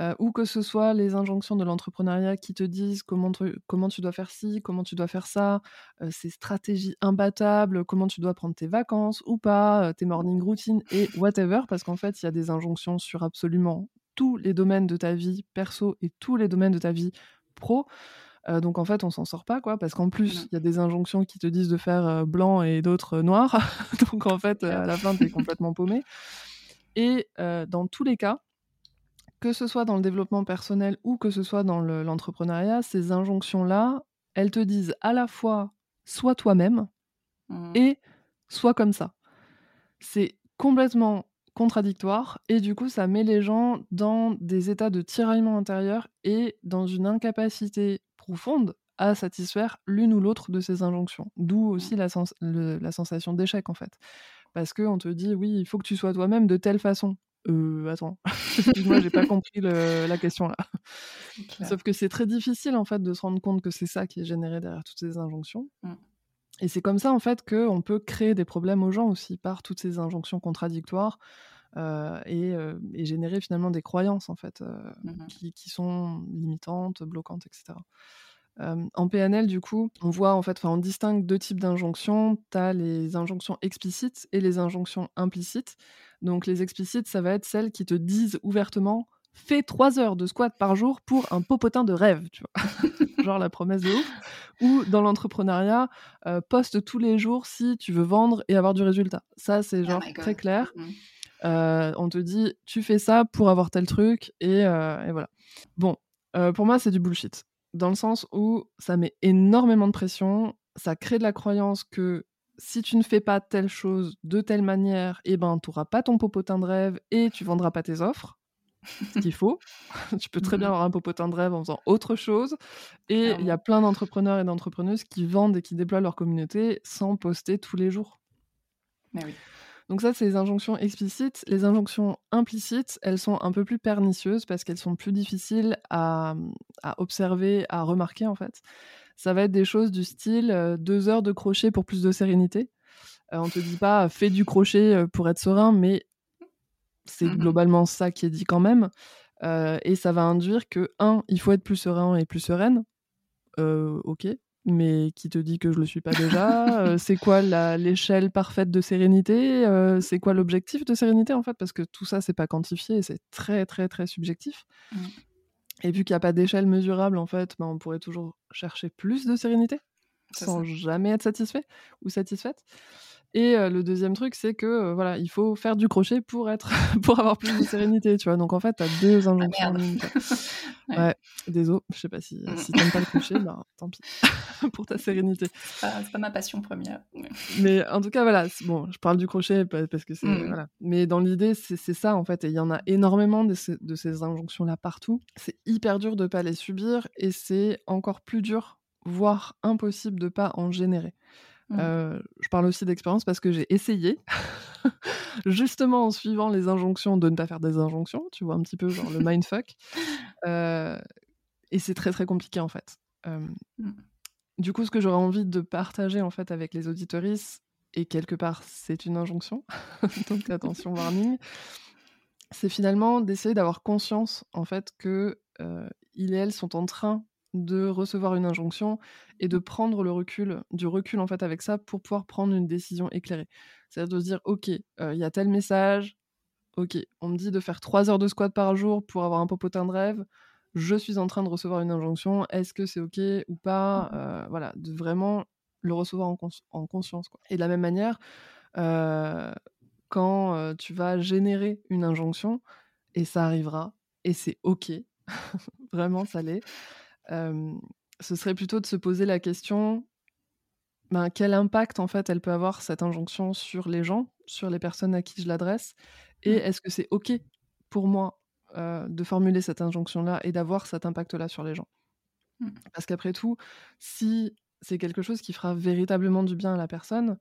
Euh, ou que ce soit les injonctions de l'entrepreneuriat qui te disent comment, comment tu dois faire ci, comment tu dois faire ça, euh, ces stratégies imbattables, comment tu dois prendre tes vacances ou pas, euh, tes morning routines et whatever, parce qu'en fait, il y a des injonctions sur absolument tous les domaines de ta vie perso et tous les domaines de ta vie pro. Donc en fait, on s'en sort pas, quoi, parce qu'en plus, il y a des injonctions qui te disent de faire blanc et d'autres noir. donc en fait, à la fin, tu es complètement paumé. Et dans tous les cas, que ce soit dans le développement personnel ou que ce soit dans l'entrepreneuriat, ces injonctions-là, elles te disent à la fois sois toi-même mmh. et sois comme ça. C'est complètement contradictoire et du coup ça met les gens dans des états de tiraillement intérieur et dans une incapacité profonde à satisfaire l'une ou l'autre de ces injonctions. D'où aussi la, la sensation d'échec en fait parce qu'on te dit oui, il faut que tu sois toi-même de telle façon. Euh, attends, moi j'ai pas compris la question là. Sauf que c'est très difficile en fait de se rendre compte que c'est ça qui est généré derrière toutes ces injonctions. Mmh. Et c'est comme ça en fait qu'on peut créer des problèmes aux gens aussi par toutes ces injonctions contradictoires euh, euh, et, générer finalement des croyances en fait mmh qui, qui, sont limitantes, bloquantes, etc en PNL, du coup, on voit en fait, on distingue deux types d'injonctions. Tu as les injonctions explicites et les injonctions implicites. Donc, les explicites, ça va être celles qui te disent ouvertement fais trois heures de squat par jour pour un popotin de rêve, tu vois. Genre la promesse de ouf. Ou dans l'entrepreneuriat, poste tous les jours si tu veux vendre et avoir du résultat. Ça, c'est oh genre très clair. Mmh. On te dit, tu fais ça pour avoir tel truc, et, et voilà. Bon, pour moi, c'est du bullshit dans le sens où ça met énormément de pression, ça crée de la croyance que si tu ne fais pas telle chose de telle manière, eh ben, tu n'auras pas ton popotin de rêve et tu vendras pas tes offres. Ce qu'il faut. tu peux très bien avoir un popotin de rêve en faisant autre chose. Et il y a plein d'entrepreneurs et d'entrepreneuses qui vendent et qui déploient leur communauté sans poster tous les jours.
Mais oui.
Donc ça, c'est les injonctions explicites. Les injonctions implicites, elles sont un peu plus pernicieuses parce qu'elles sont plus difficiles à, observer, à remarquer en fait. Ça va être des choses du style euh, deux heures de crochet pour plus de sérénité. Euh, on te dit pas fais du crochet euh, pour être serein, mais c'est mmh globalement ça qui est dit quand même. et ça va induire que, un, il faut être plus serein et plus sereine. ok, mais qui te dit que je le suis pas déjà euh, C'est quoi l'échelle parfaite de sérénité euh, C'est quoi l'objectif de sérénité en fait? Parce que tout ça c'est pas quantifié et c'est très très très subjectif. Mmh. Et vu qu'il n'y a pas d'échelle mesurable en fait, ben, on pourrait toujours chercher plus de sérénité sans jamais être satisfait ou satisfaite. Et le deuxième truc, c'est que voilà, il faut faire du crochet pour être, pour avoir plus de sérénité, tu vois. Donc en fait, tu as deux ah, injonctions. ouais. ouais. désolé, je sais pas si, mmh. si t'aimes pas le crochet, bah, tant pis pour ta sérénité.
C'est pas, ma passion première.
Mais en tout cas, voilà, bon, je parle du crochet parce que c'est mmh. voilà. Mais dans l'idée, c'est ça en fait, et il y en a énormément de ces, de ces injonctions-là partout. C'est hyper dur de pas les subir, et c'est encore plus dur, voire impossible de pas en générer. Mmh. Euh, je parle aussi d'expérience parce que j'ai essayé, justement en suivant les injonctions de ne pas faire des injonctions, tu vois un petit peu genre le mindfuck. Euh, et c'est très très compliqué en fait. Mmh. Du coup, ce que j'aurais envie de partager en fait avec les auditoristes, et quelque part c'est une injonction, donc attention warning, c'est finalement d'essayer d'avoir conscience en fait que euh, ils et elles sont en train de recevoir une injonction et de prendre le recul, du recul en fait avec ça pour pouvoir prendre une décision éclairée. C'est-à-dire de se dire, ok, euh, il y a tel message, ok, on me dit de faire trois heures de squat par jour pour avoir un popotin de rêve, je suis en train de recevoir une injonction, est-ce que c'est ok ou pas mmh euh, Voilà, de vraiment le recevoir en, conscience. Quoi. Et de la même manière, euh, quand tu vas générer une injonction, et ça arrivera, et c'est ok, vraiment ça l'est, ce serait plutôt de se poser la question ben, quel impact en fait elle peut avoir cette injonction sur les gens, sur les personnes à qui je l'adresse, et mmh. est-ce que c'est ok pour moi de formuler cette injonction-là et d'avoir cet impact-là sur les gens? Mmh. Parce qu'après tout, si c'est quelque chose qui fera véritablement du bien à la personne,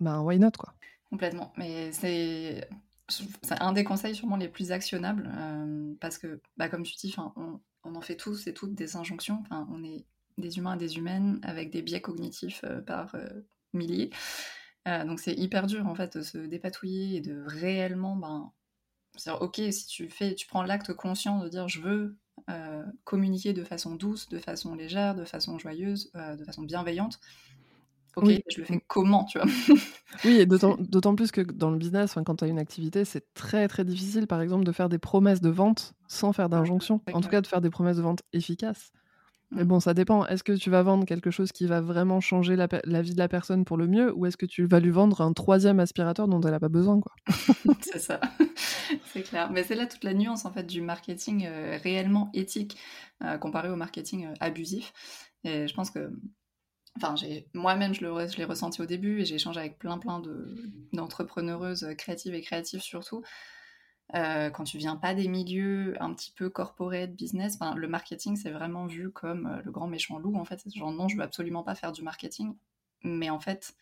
ben why not quoi?
Complètement, mais c'est c'est un des conseils sûrement les plus actionnables parce que, bah, comme tu dis, on, on en fait tous et toutes des injonctions. On est des humains et des humaines avec des biais cognitifs par milliers. donc c'est hyper dur en fait de se dépatouiller et de réellement ben, dire ok si tu fais tu prends l'acte conscient de dire je veux communiquer de façon douce, de façon légère, de façon joyeuse, de façon bienveillante ok, oui. je le fais comment, tu vois?
Oui, et d'autant plus que dans le business, quand tu as une activité, c'est très très difficile, par exemple, de faire des promesses de vente sans faire d'injonction. En tout cas, de faire des promesses de vente efficaces. Mais mmh. bon, ça dépend. Est-ce que tu vas vendre quelque chose qui va vraiment changer la, vie de la personne pour le mieux ou est-ce que tu vas lui vendre un troisième aspirateur dont elle n'a pas besoin quoi?
C'est ça, c'est clair. Mais c'est là toute la nuance en fait du marketing euh, réellement éthique euh, comparé au marketing euh, abusif. Et je pense que Enfin, moi-même, je l'ai ressenti au début et j'ai échangé avec plein, plein d'entrepreneureuses créatives et créatives surtout. Euh, quand tu viens pas des milieux un petit peu corporate, business, ben, le marketing, c'est vraiment vu comme euh, le grand méchant loup. En fait, c'est genre non, je veux absolument pas faire du marketing. Mais en fait,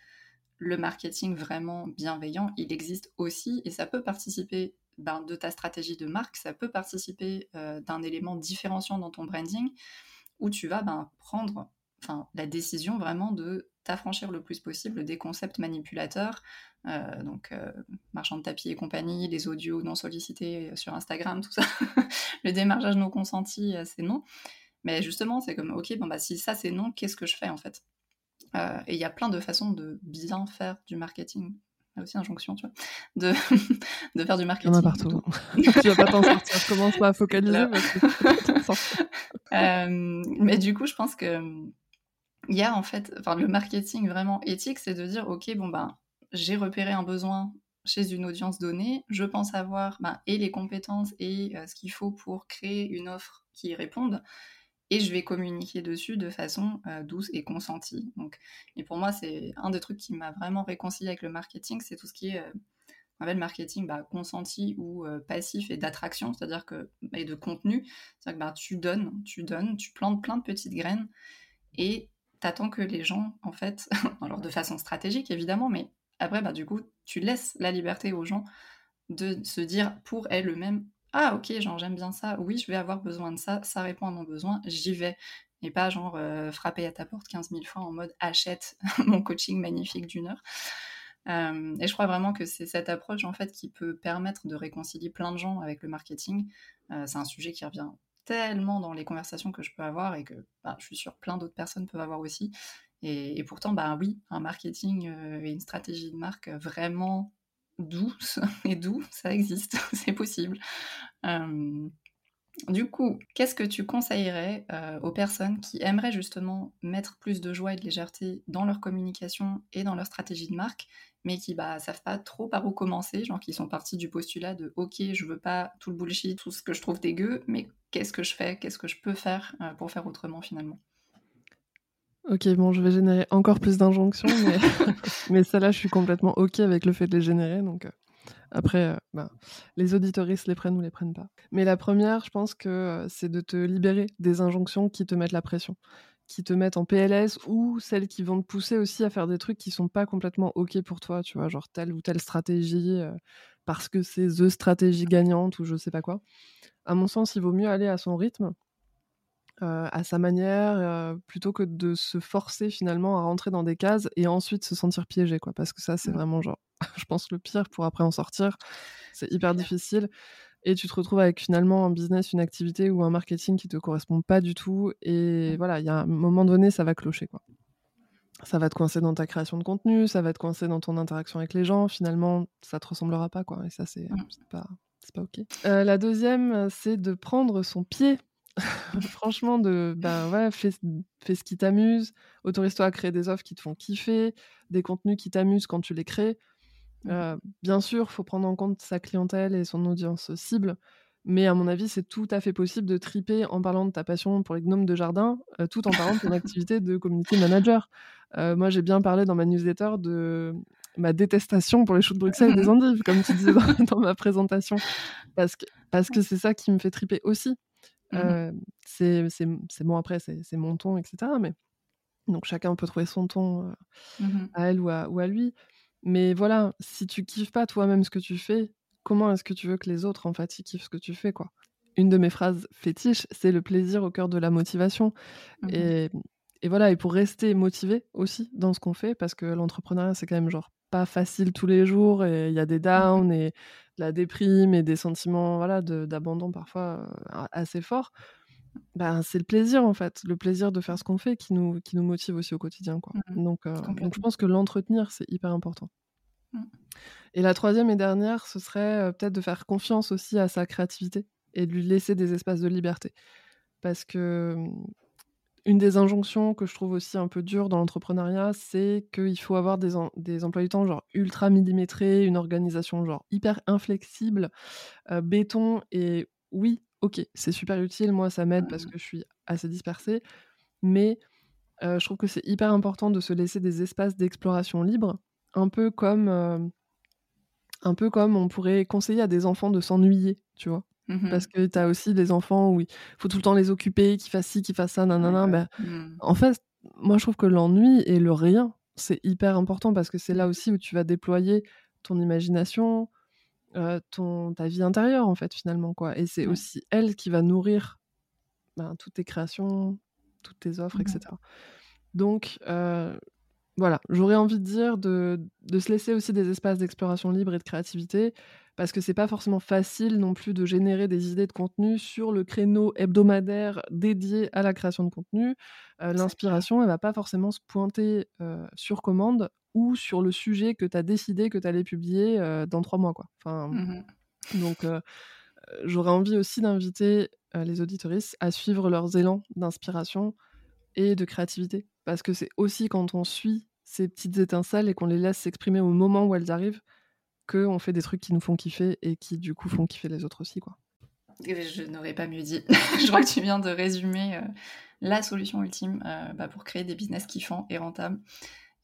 le marketing vraiment bienveillant, il existe aussi et ça peut participer ben, de ta stratégie de marque, ça peut participer euh, d'un élément différenciant dans ton branding où tu vas ben, prendre la décision vraiment de t'affranchir le plus possible des concepts manipulateurs, euh, donc euh, marchand de tapis et compagnie, les audios non sollicités sur Instagram, tout ça, le démarchage non consenti, euh, c'est non. Mais justement, c'est comme, ok, bon, bah, si ça c'est non, qu'est-ce que je fais en fait? Et il y a plein de façons de bien faire du marketing. Il y a aussi injonction, tu vois, de, de faire du marketing.
Il y en a partout. tu vas pas t'en sortir. Commence pas à focaliser.
mais du coup, je pense que il y a en fait, enfin, le marketing vraiment éthique, c'est de dire, ok, bon ben, j'ai repéré un besoin chez une audience donnée, je pense avoir ben, et les compétences et euh, ce qu'il faut pour créer une offre qui y réponde, et je vais communiquer dessus de façon euh, douce et consentie. Donc, et pour moi, c'est un des trucs qui m'a vraiment réconcilié avec le marketing, c'est tout ce qui est euh, le marketing bah, consenti ou passif et d'attraction, c'est-à-dire que et de contenu, c'est-à-dire que bah, tu donnes, tu donnes, tu plantes plein de petites graines et t'attends que les gens, en fait, alors de façon stratégique évidemment, mais après, bah, du coup, tu laisses la liberté aux gens de se dire pour elles-mêmes Ah, ok, genre j'aime bien ça, oui, je vais avoir besoin de ça, ça répond à mon besoin, j'y vais. Et pas genre euh, frapper à ta porte 15 000 fois en mode achète mon coaching magnifique d'une heure. Euh, et je crois vraiment que c'est cette approche en fait qui peut permettre de réconcilier plein de gens avec le marketing. Euh, c'est un sujet qui revient tellement dans les conversations que je peux avoir et que bah, je suis sûre plein d'autres personnes peuvent avoir aussi. Et, pourtant, bah oui, un marketing euh, et une stratégie de marque vraiment douce et doux, ça existe, c'est possible. Du coup, qu'est-ce que tu conseillerais euh, aux personnes qui aimeraient justement mettre plus de joie et de légèreté dans leur communication et dans leur stratégie de marque, mais qui bah savent pas trop par où commencer, genre qui sont partis du postulat de ok, je veux pas tout le bullshit, tout ce que je trouve dégueu, mais qu'est-ce que je fais, qu'est-ce que je peux faire euh, pour faire autrement finalement
Ok, bon, je vais générer encore plus d'injonctions, mais, mais ça là, je suis complètement ok avec le fait de les générer, donc. Après, bah, les auditoristes les prennent ou les prennent pas. Mais la première, je pense que euh, c'est de te libérer des injonctions qui te mettent la pression, qui te mettent en PLS ou celles qui vont te pousser aussi à faire des trucs qui sont pas complètement OK pour toi, tu vois, genre telle ou telle stratégie euh, parce que c'est the stratégie gagnante ou je sais pas quoi. À mon sens, il vaut mieux aller à son rythme euh, à sa manière, euh, plutôt que de se forcer finalement à rentrer dans des cases et ensuite se sentir piégé, quoi. Parce que ça, c'est mmh. vraiment genre, je pense le pire pour après en sortir. C'est hyper difficile. Et tu te retrouves avec finalement un business, une activité ou un marketing qui te correspond pas du tout. Et mmh. voilà, il y a un moment donné, ça va clocher, quoi. Ça va te coincer dans ta création de contenu, ça va te coincer dans ton interaction avec les gens. Finalement, ça te ressemblera pas, quoi. Et ça, c'est mmh. pas, pas ok. Euh, la deuxième, c'est de prendre son pied Franchement, de, bah ouais, fais, ce qui t'amuse, autorise-toi à créer des offres qui te font kiffer, des contenus qui t'amusent quand tu les crées. Mmh. Euh, bien sûr, faut prendre en compte sa clientèle et son audience cible, mais à mon avis, c'est tout à fait possible de triper en parlant de ta passion pour les gnomes de jardin, euh, tout en parlant de ton activité de community manager. Euh, moi, j'ai bien parlé dans ma newsletter de ma détestation pour les choux de Bruxelles et des endives, comme tu disais dans, dans ma présentation, parce que parce que c'est ça qui me fait triper aussi. Mmh c'est bon après, c'est mon ton, etc. Mais donc chacun peut trouver son ton mmh à elle ou à, ou à, lui. Mais voilà, si tu kiffes pas toi-même ce que tu fais, comment est-ce que tu veux que les autres en fait ils kiffent ce que tu fais quoi? Une de mes phrases fétiches, c'est le plaisir au cœur de la motivation. Mmh et et, voilà, et pour rester motivé aussi dans ce qu'on fait, parce que l'entrepreneuriat, c'est quand même genre pas facile tous les jours, et il y a des downs, et la déprime, et des sentiments voilà, d'abandon parfois assez forts. Ben, c'est le plaisir en fait, le plaisir de faire ce qu'on fait qui nous, qui nous motive aussi au quotidien. Quoi. Mmh donc, donc je pense que l'entretenir, c'est hyper important. Mmh. Et la troisième et dernière, ce serait peut-être de faire confiance aussi à sa créativité et de lui laisser des espaces de liberté. Parce que une des injonctions que je trouve aussi un peu dure dans l'entrepreneuriat, c'est qu'il faut avoir des, des emplois du temps genre ultra millimétrés, une organisation genre hyper inflexible, béton. Et oui, ok, c'est super utile, moi ça m'aide parce mmh. que je suis assez dispersée, mais je trouve que c'est hyper important de se laisser des espaces d'exploration libre, un peu comme un peu comme on pourrait conseiller à des enfants de s'ennuyer, tu vois? Mmh parce que tu as aussi des enfants où il faut tout le temps les occuper, qu'ils fassent ci, qu'ils fassent ça, nanana. Ben, mmh. En fait, moi je trouve que l'ennui et le rien, c'est hyper important parce que c'est là aussi où tu vas déployer ton imagination, ton, ta vie intérieure, en fait, finalement. quoi. Et c'est aussi elle qui va nourrir ben, toutes tes créations, toutes tes offres, etc. Mmh Donc, voilà, j'aurais envie de dire de, de, se laisser aussi des espaces d'exploration libre et de créativité, parce que c'est pas forcément facile non plus de générer des idées de contenu sur le créneau hebdomadaire dédié à la création de contenu. L'inspiration, elle va pas forcément se pointer sur commande ou sur le sujet que tu as décidé que tu allais publier dans trois mois. Quoi. Enfin, mmh Donc, j'aurais envie aussi d'inviter les auditoristes à suivre leurs élans d'inspiration et de créativité. Parce que c'est aussi quand on suit ces petites étincelles et qu'on les laisse s'exprimer au moment où elles arrivent qu'on fait des trucs qui nous font kiffer et qui du coup font kiffer les autres aussi. quoi.
Je n'aurais pas mieux dit. je crois que tu viens de résumer la solution ultime bah, pour créer des business kiffants et rentables.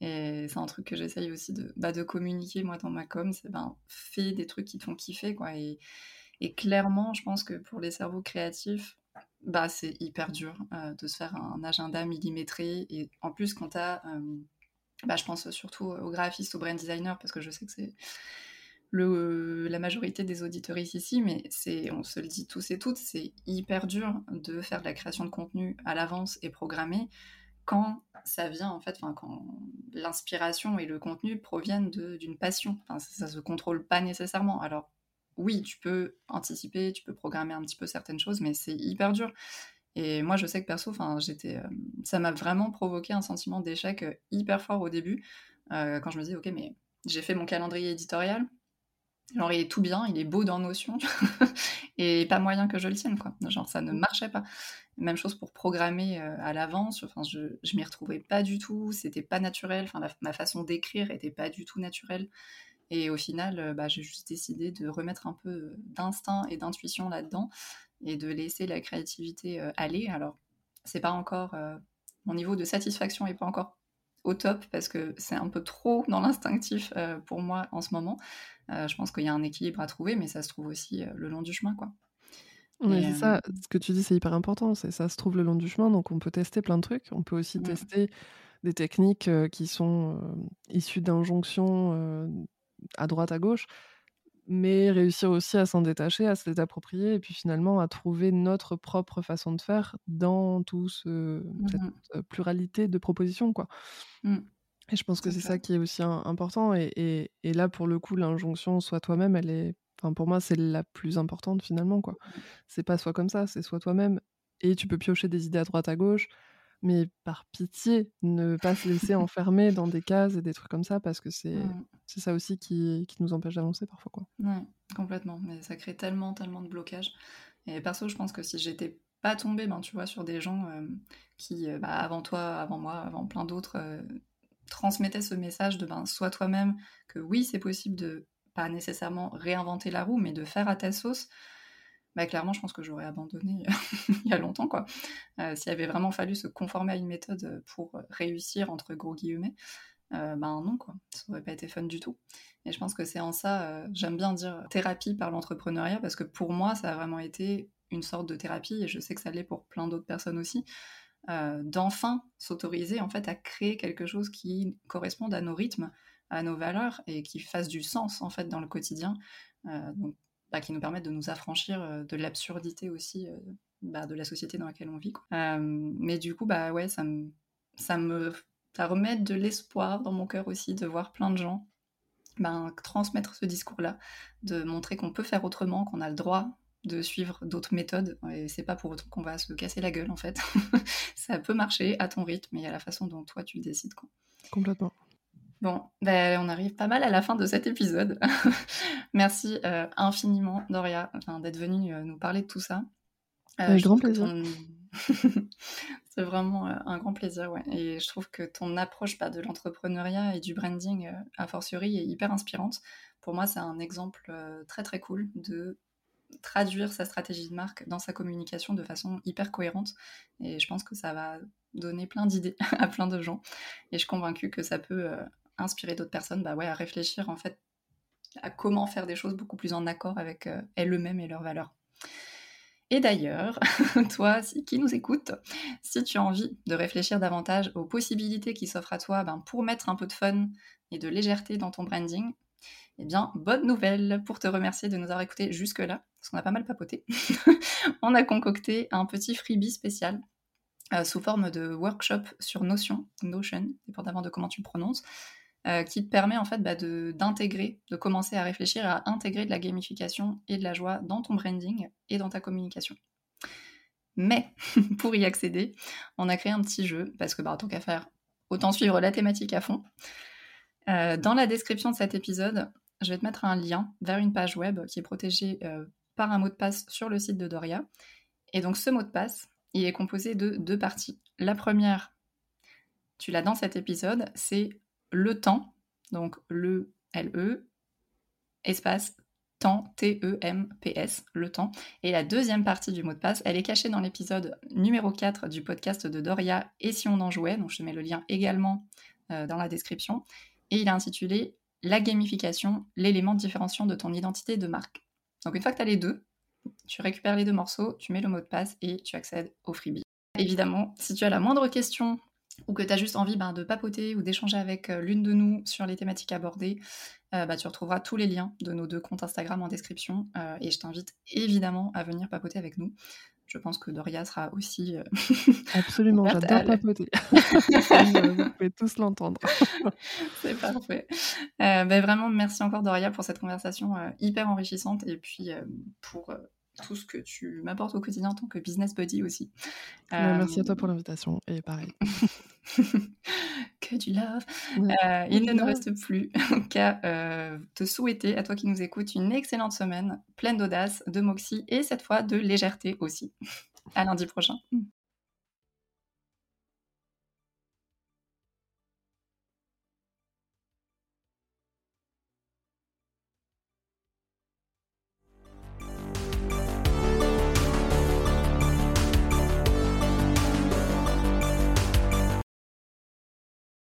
Et c'est un truc que j'essaye aussi de, bah, de communiquer moi dans ma com, c'est ben fais des trucs qui te font kiffer quoi. Et, clairement, je pense que pour les cerveaux créatifs, bah c'est hyper dur euh, de se faire un agenda millimétré. Et en plus, quand t'as, euh, bah, je pense surtout aux graphistes, aux brand designers, parce que je sais que c'est la majorité des auditeuristes ici, mais c'est, on se le dit tous et toutes, c'est hyper dur de faire de la création de contenu à l'avance et programmé quand ça vient en fait, quand l'inspiration et le contenu proviennent d'une passion. Ça, ne se contrôle pas nécessairement. Alors oui, tu peux anticiper, tu peux programmer un petit peu certaines choses, mais c'est hyper dur. Et moi, je sais que perso, j'étais, euh, ça m'a vraiment provoqué un sentiment d'échec hyper fort au début, euh, quand je me disais, ok, mais j'ai fait mon calendrier éditorial, genre il est tout bien, il est beau dans Notion, et pas moyen que je le tienne, quoi. Genre ça ne marchait pas. Même chose pour programmer à l'avance, enfin, je, je m'y retrouvais pas du tout, c'était pas naturel, enfin, ma façon d'écrire était pas du tout naturelle. Et au final, bah, j'ai juste décidé de remettre un peu d'instinct et d'intuition là-dedans et de laisser la créativité aller. Alors, c'est pas encore. mon niveau de satisfaction n'est pas encore au top parce que c'est un peu trop dans l'instinctif pour moi en ce moment. je pense qu'il y a un équilibre à trouver, mais ça se trouve aussi le long du chemin, quoi.
Oui, c'est ça. Ce que tu dis, c'est hyper important. C'est ça se trouve le long du chemin, donc on peut tester plein de trucs. On peut aussi tester des techniques qui sont issues d'injonctions à droite, à gauche, mais réussir aussi à s'en détacher, à se les approprier, et puis finalement à trouver notre propre façon de faire dans tout ce, cette mmh pluralité de propositions. Quoi. Mmh. Et je pense que c'est ça. qui est aussi important. Et, et, là, pour le coup, l'injonction soit toi-même, elle est, enfin, pour moi, c'est la plus importante finalement. quoi. Mmh. C'est pas soit comme ça, c'est soit toi-même. Et tu peux piocher des idées à droite, à gauche mais par pitié, ne pas se laisser enfermer dans des cases et des trucs comme ça, parce que c'est mmh. c'est ça aussi qui, qui nous empêche d'avancer parfois. Quoi.
Ouais, complètement. Mais ça crée tellement, tellement de blocages. Et perso, je pense que si j'étais pas tombée, ben, tu vois, sur des gens qui, bah, avant toi, avant moi, avant plein d'autres, transmettaient ce message de ben, sois toi-même, que oui, c'est possible de pas nécessairement réinventer la roue, mais de faire à ta sauce bah, clairement, je pense que j'aurais abandonné il y a longtemps. quoi. Euh, S'il avait vraiment fallu se conformer à une méthode pour réussir, entre gros guillemets, euh, ben non, quoi. Ça n'aurait pas été fun du tout. Et je pense que c'est en ça, euh, j'aime bien dire thérapie par l'entrepreneuriat, parce que pour moi, ça a vraiment été une sorte de thérapie, et je sais que ça l'est pour plein d'autres personnes aussi, euh, d'enfin s'autoriser en fait à créer quelque chose qui corresponde à nos rythmes, à nos valeurs, et qui fasse du sens en fait dans le quotidien. Bah, qui nous permettent de nous affranchir euh, de l'absurdité aussi euh, bah, de la société dans laquelle on vit. Euh, mais du coup, bah ouais, ça me, ça me ça remet de l'espoir dans mon cœur aussi de voir plein de gens ben, transmettre ce discours-là, de montrer qu'on peut faire autrement, qu'on a le droit de suivre d'autres méthodes. Et c'est pas pour autant qu'on va se casser la gueule en fait. ça peut marcher à ton rythme et à la façon dont toi tu le décides.
Complètement.
Bon, ben, on arrive pas mal à la fin de cet épisode. Merci euh, infiniment, Doria, d'être venue euh, nous parler de tout ça.
Euh, Avec grand plaisir.
c'est vraiment un grand plaisir, ouais. Et je trouve que ton approche bah, de l'entrepreneuriat et du branding, a fortiori, est hyper inspirante. Pour moi, c'est un exemple très très cool de traduire sa stratégie de marque dans sa communication de façon hyper cohérente. Et je pense que ça va donner plein d'idées à plein de gens. Et je suis convaincue que ça peut inspirer d'autres personnes bah ouais, à réfléchir en fait à comment faire des choses beaucoup plus en accord avec euh, elles-mêmes et leurs valeurs. Et d'ailleurs, toi qui nous écoutes, si tu as envie de réfléchir davantage aux possibilités qui s'offrent à toi ben, pour mettre un peu de fun et de légèreté dans ton branding, eh bien, bonne nouvelle pour te remercier de nous avoir écoutés jusque-là, parce qu'on a pas mal papoté. on a concocté un petit freebie spécial euh, sous forme de workshop sur Notion, Notion, dépendamment de comment tu le prononces, euh, qui te permet en fait bah, d'intégrer, de, commencer à réfléchir à intégrer de la gamification et de la joie dans ton branding et dans ta communication. Mais pour y accéder, on a créé un petit jeu parce que bah, tant qu'à faire, autant suivre la thématique à fond. Euh, dans la description de cet épisode, je vais te mettre un lien vers une page web qui est protégée euh, par un mot de passe sur le site de Doria. Et donc ce mot de passe, il est composé de deux parties. La première, tu l'as dans cet épisode, c'est le temps, donc le L-E, espace temps, T-E-M-P-S, le temps. Et la deuxième partie du mot de passe, elle est cachée dans l'épisode numéro 4 du podcast de Doria et si on en jouait, donc je mets le lien également euh, dans la description. Et il est intitulé La gamification, l'élément différenciant de ton identité de marque. Donc une fois que tu as les deux, tu récupères les deux morceaux, tu mets le mot de passe et tu accèdes au freebie. Évidemment, si tu as la moindre question ou que tu as juste envie ben, de papoter ou d'échanger avec euh, l'une de nous sur les thématiques abordées, euh, bah, tu retrouveras tous les liens de nos deux comptes Instagram en description euh, et je t'invite évidemment à venir papoter avec nous. Je pense que Doria sera aussi.
Absolument, j'adore papoter. Vous pouvez tous l'entendre.
C'est parfait. Ben, vraiment, merci encore Doria pour cette conversation hyper enrichissante et puis pour tout ce que tu m'apportes au quotidien en tant que business buddy aussi.
Merci à toi pour l'invitation et pareil.
que du love. Euh, il ne nous reste plus qu'à euh, te souhaiter, à toi qui nous écoutes, une excellente semaine pleine d'audace, de moxie et cette fois de légèreté aussi. À lundi prochain.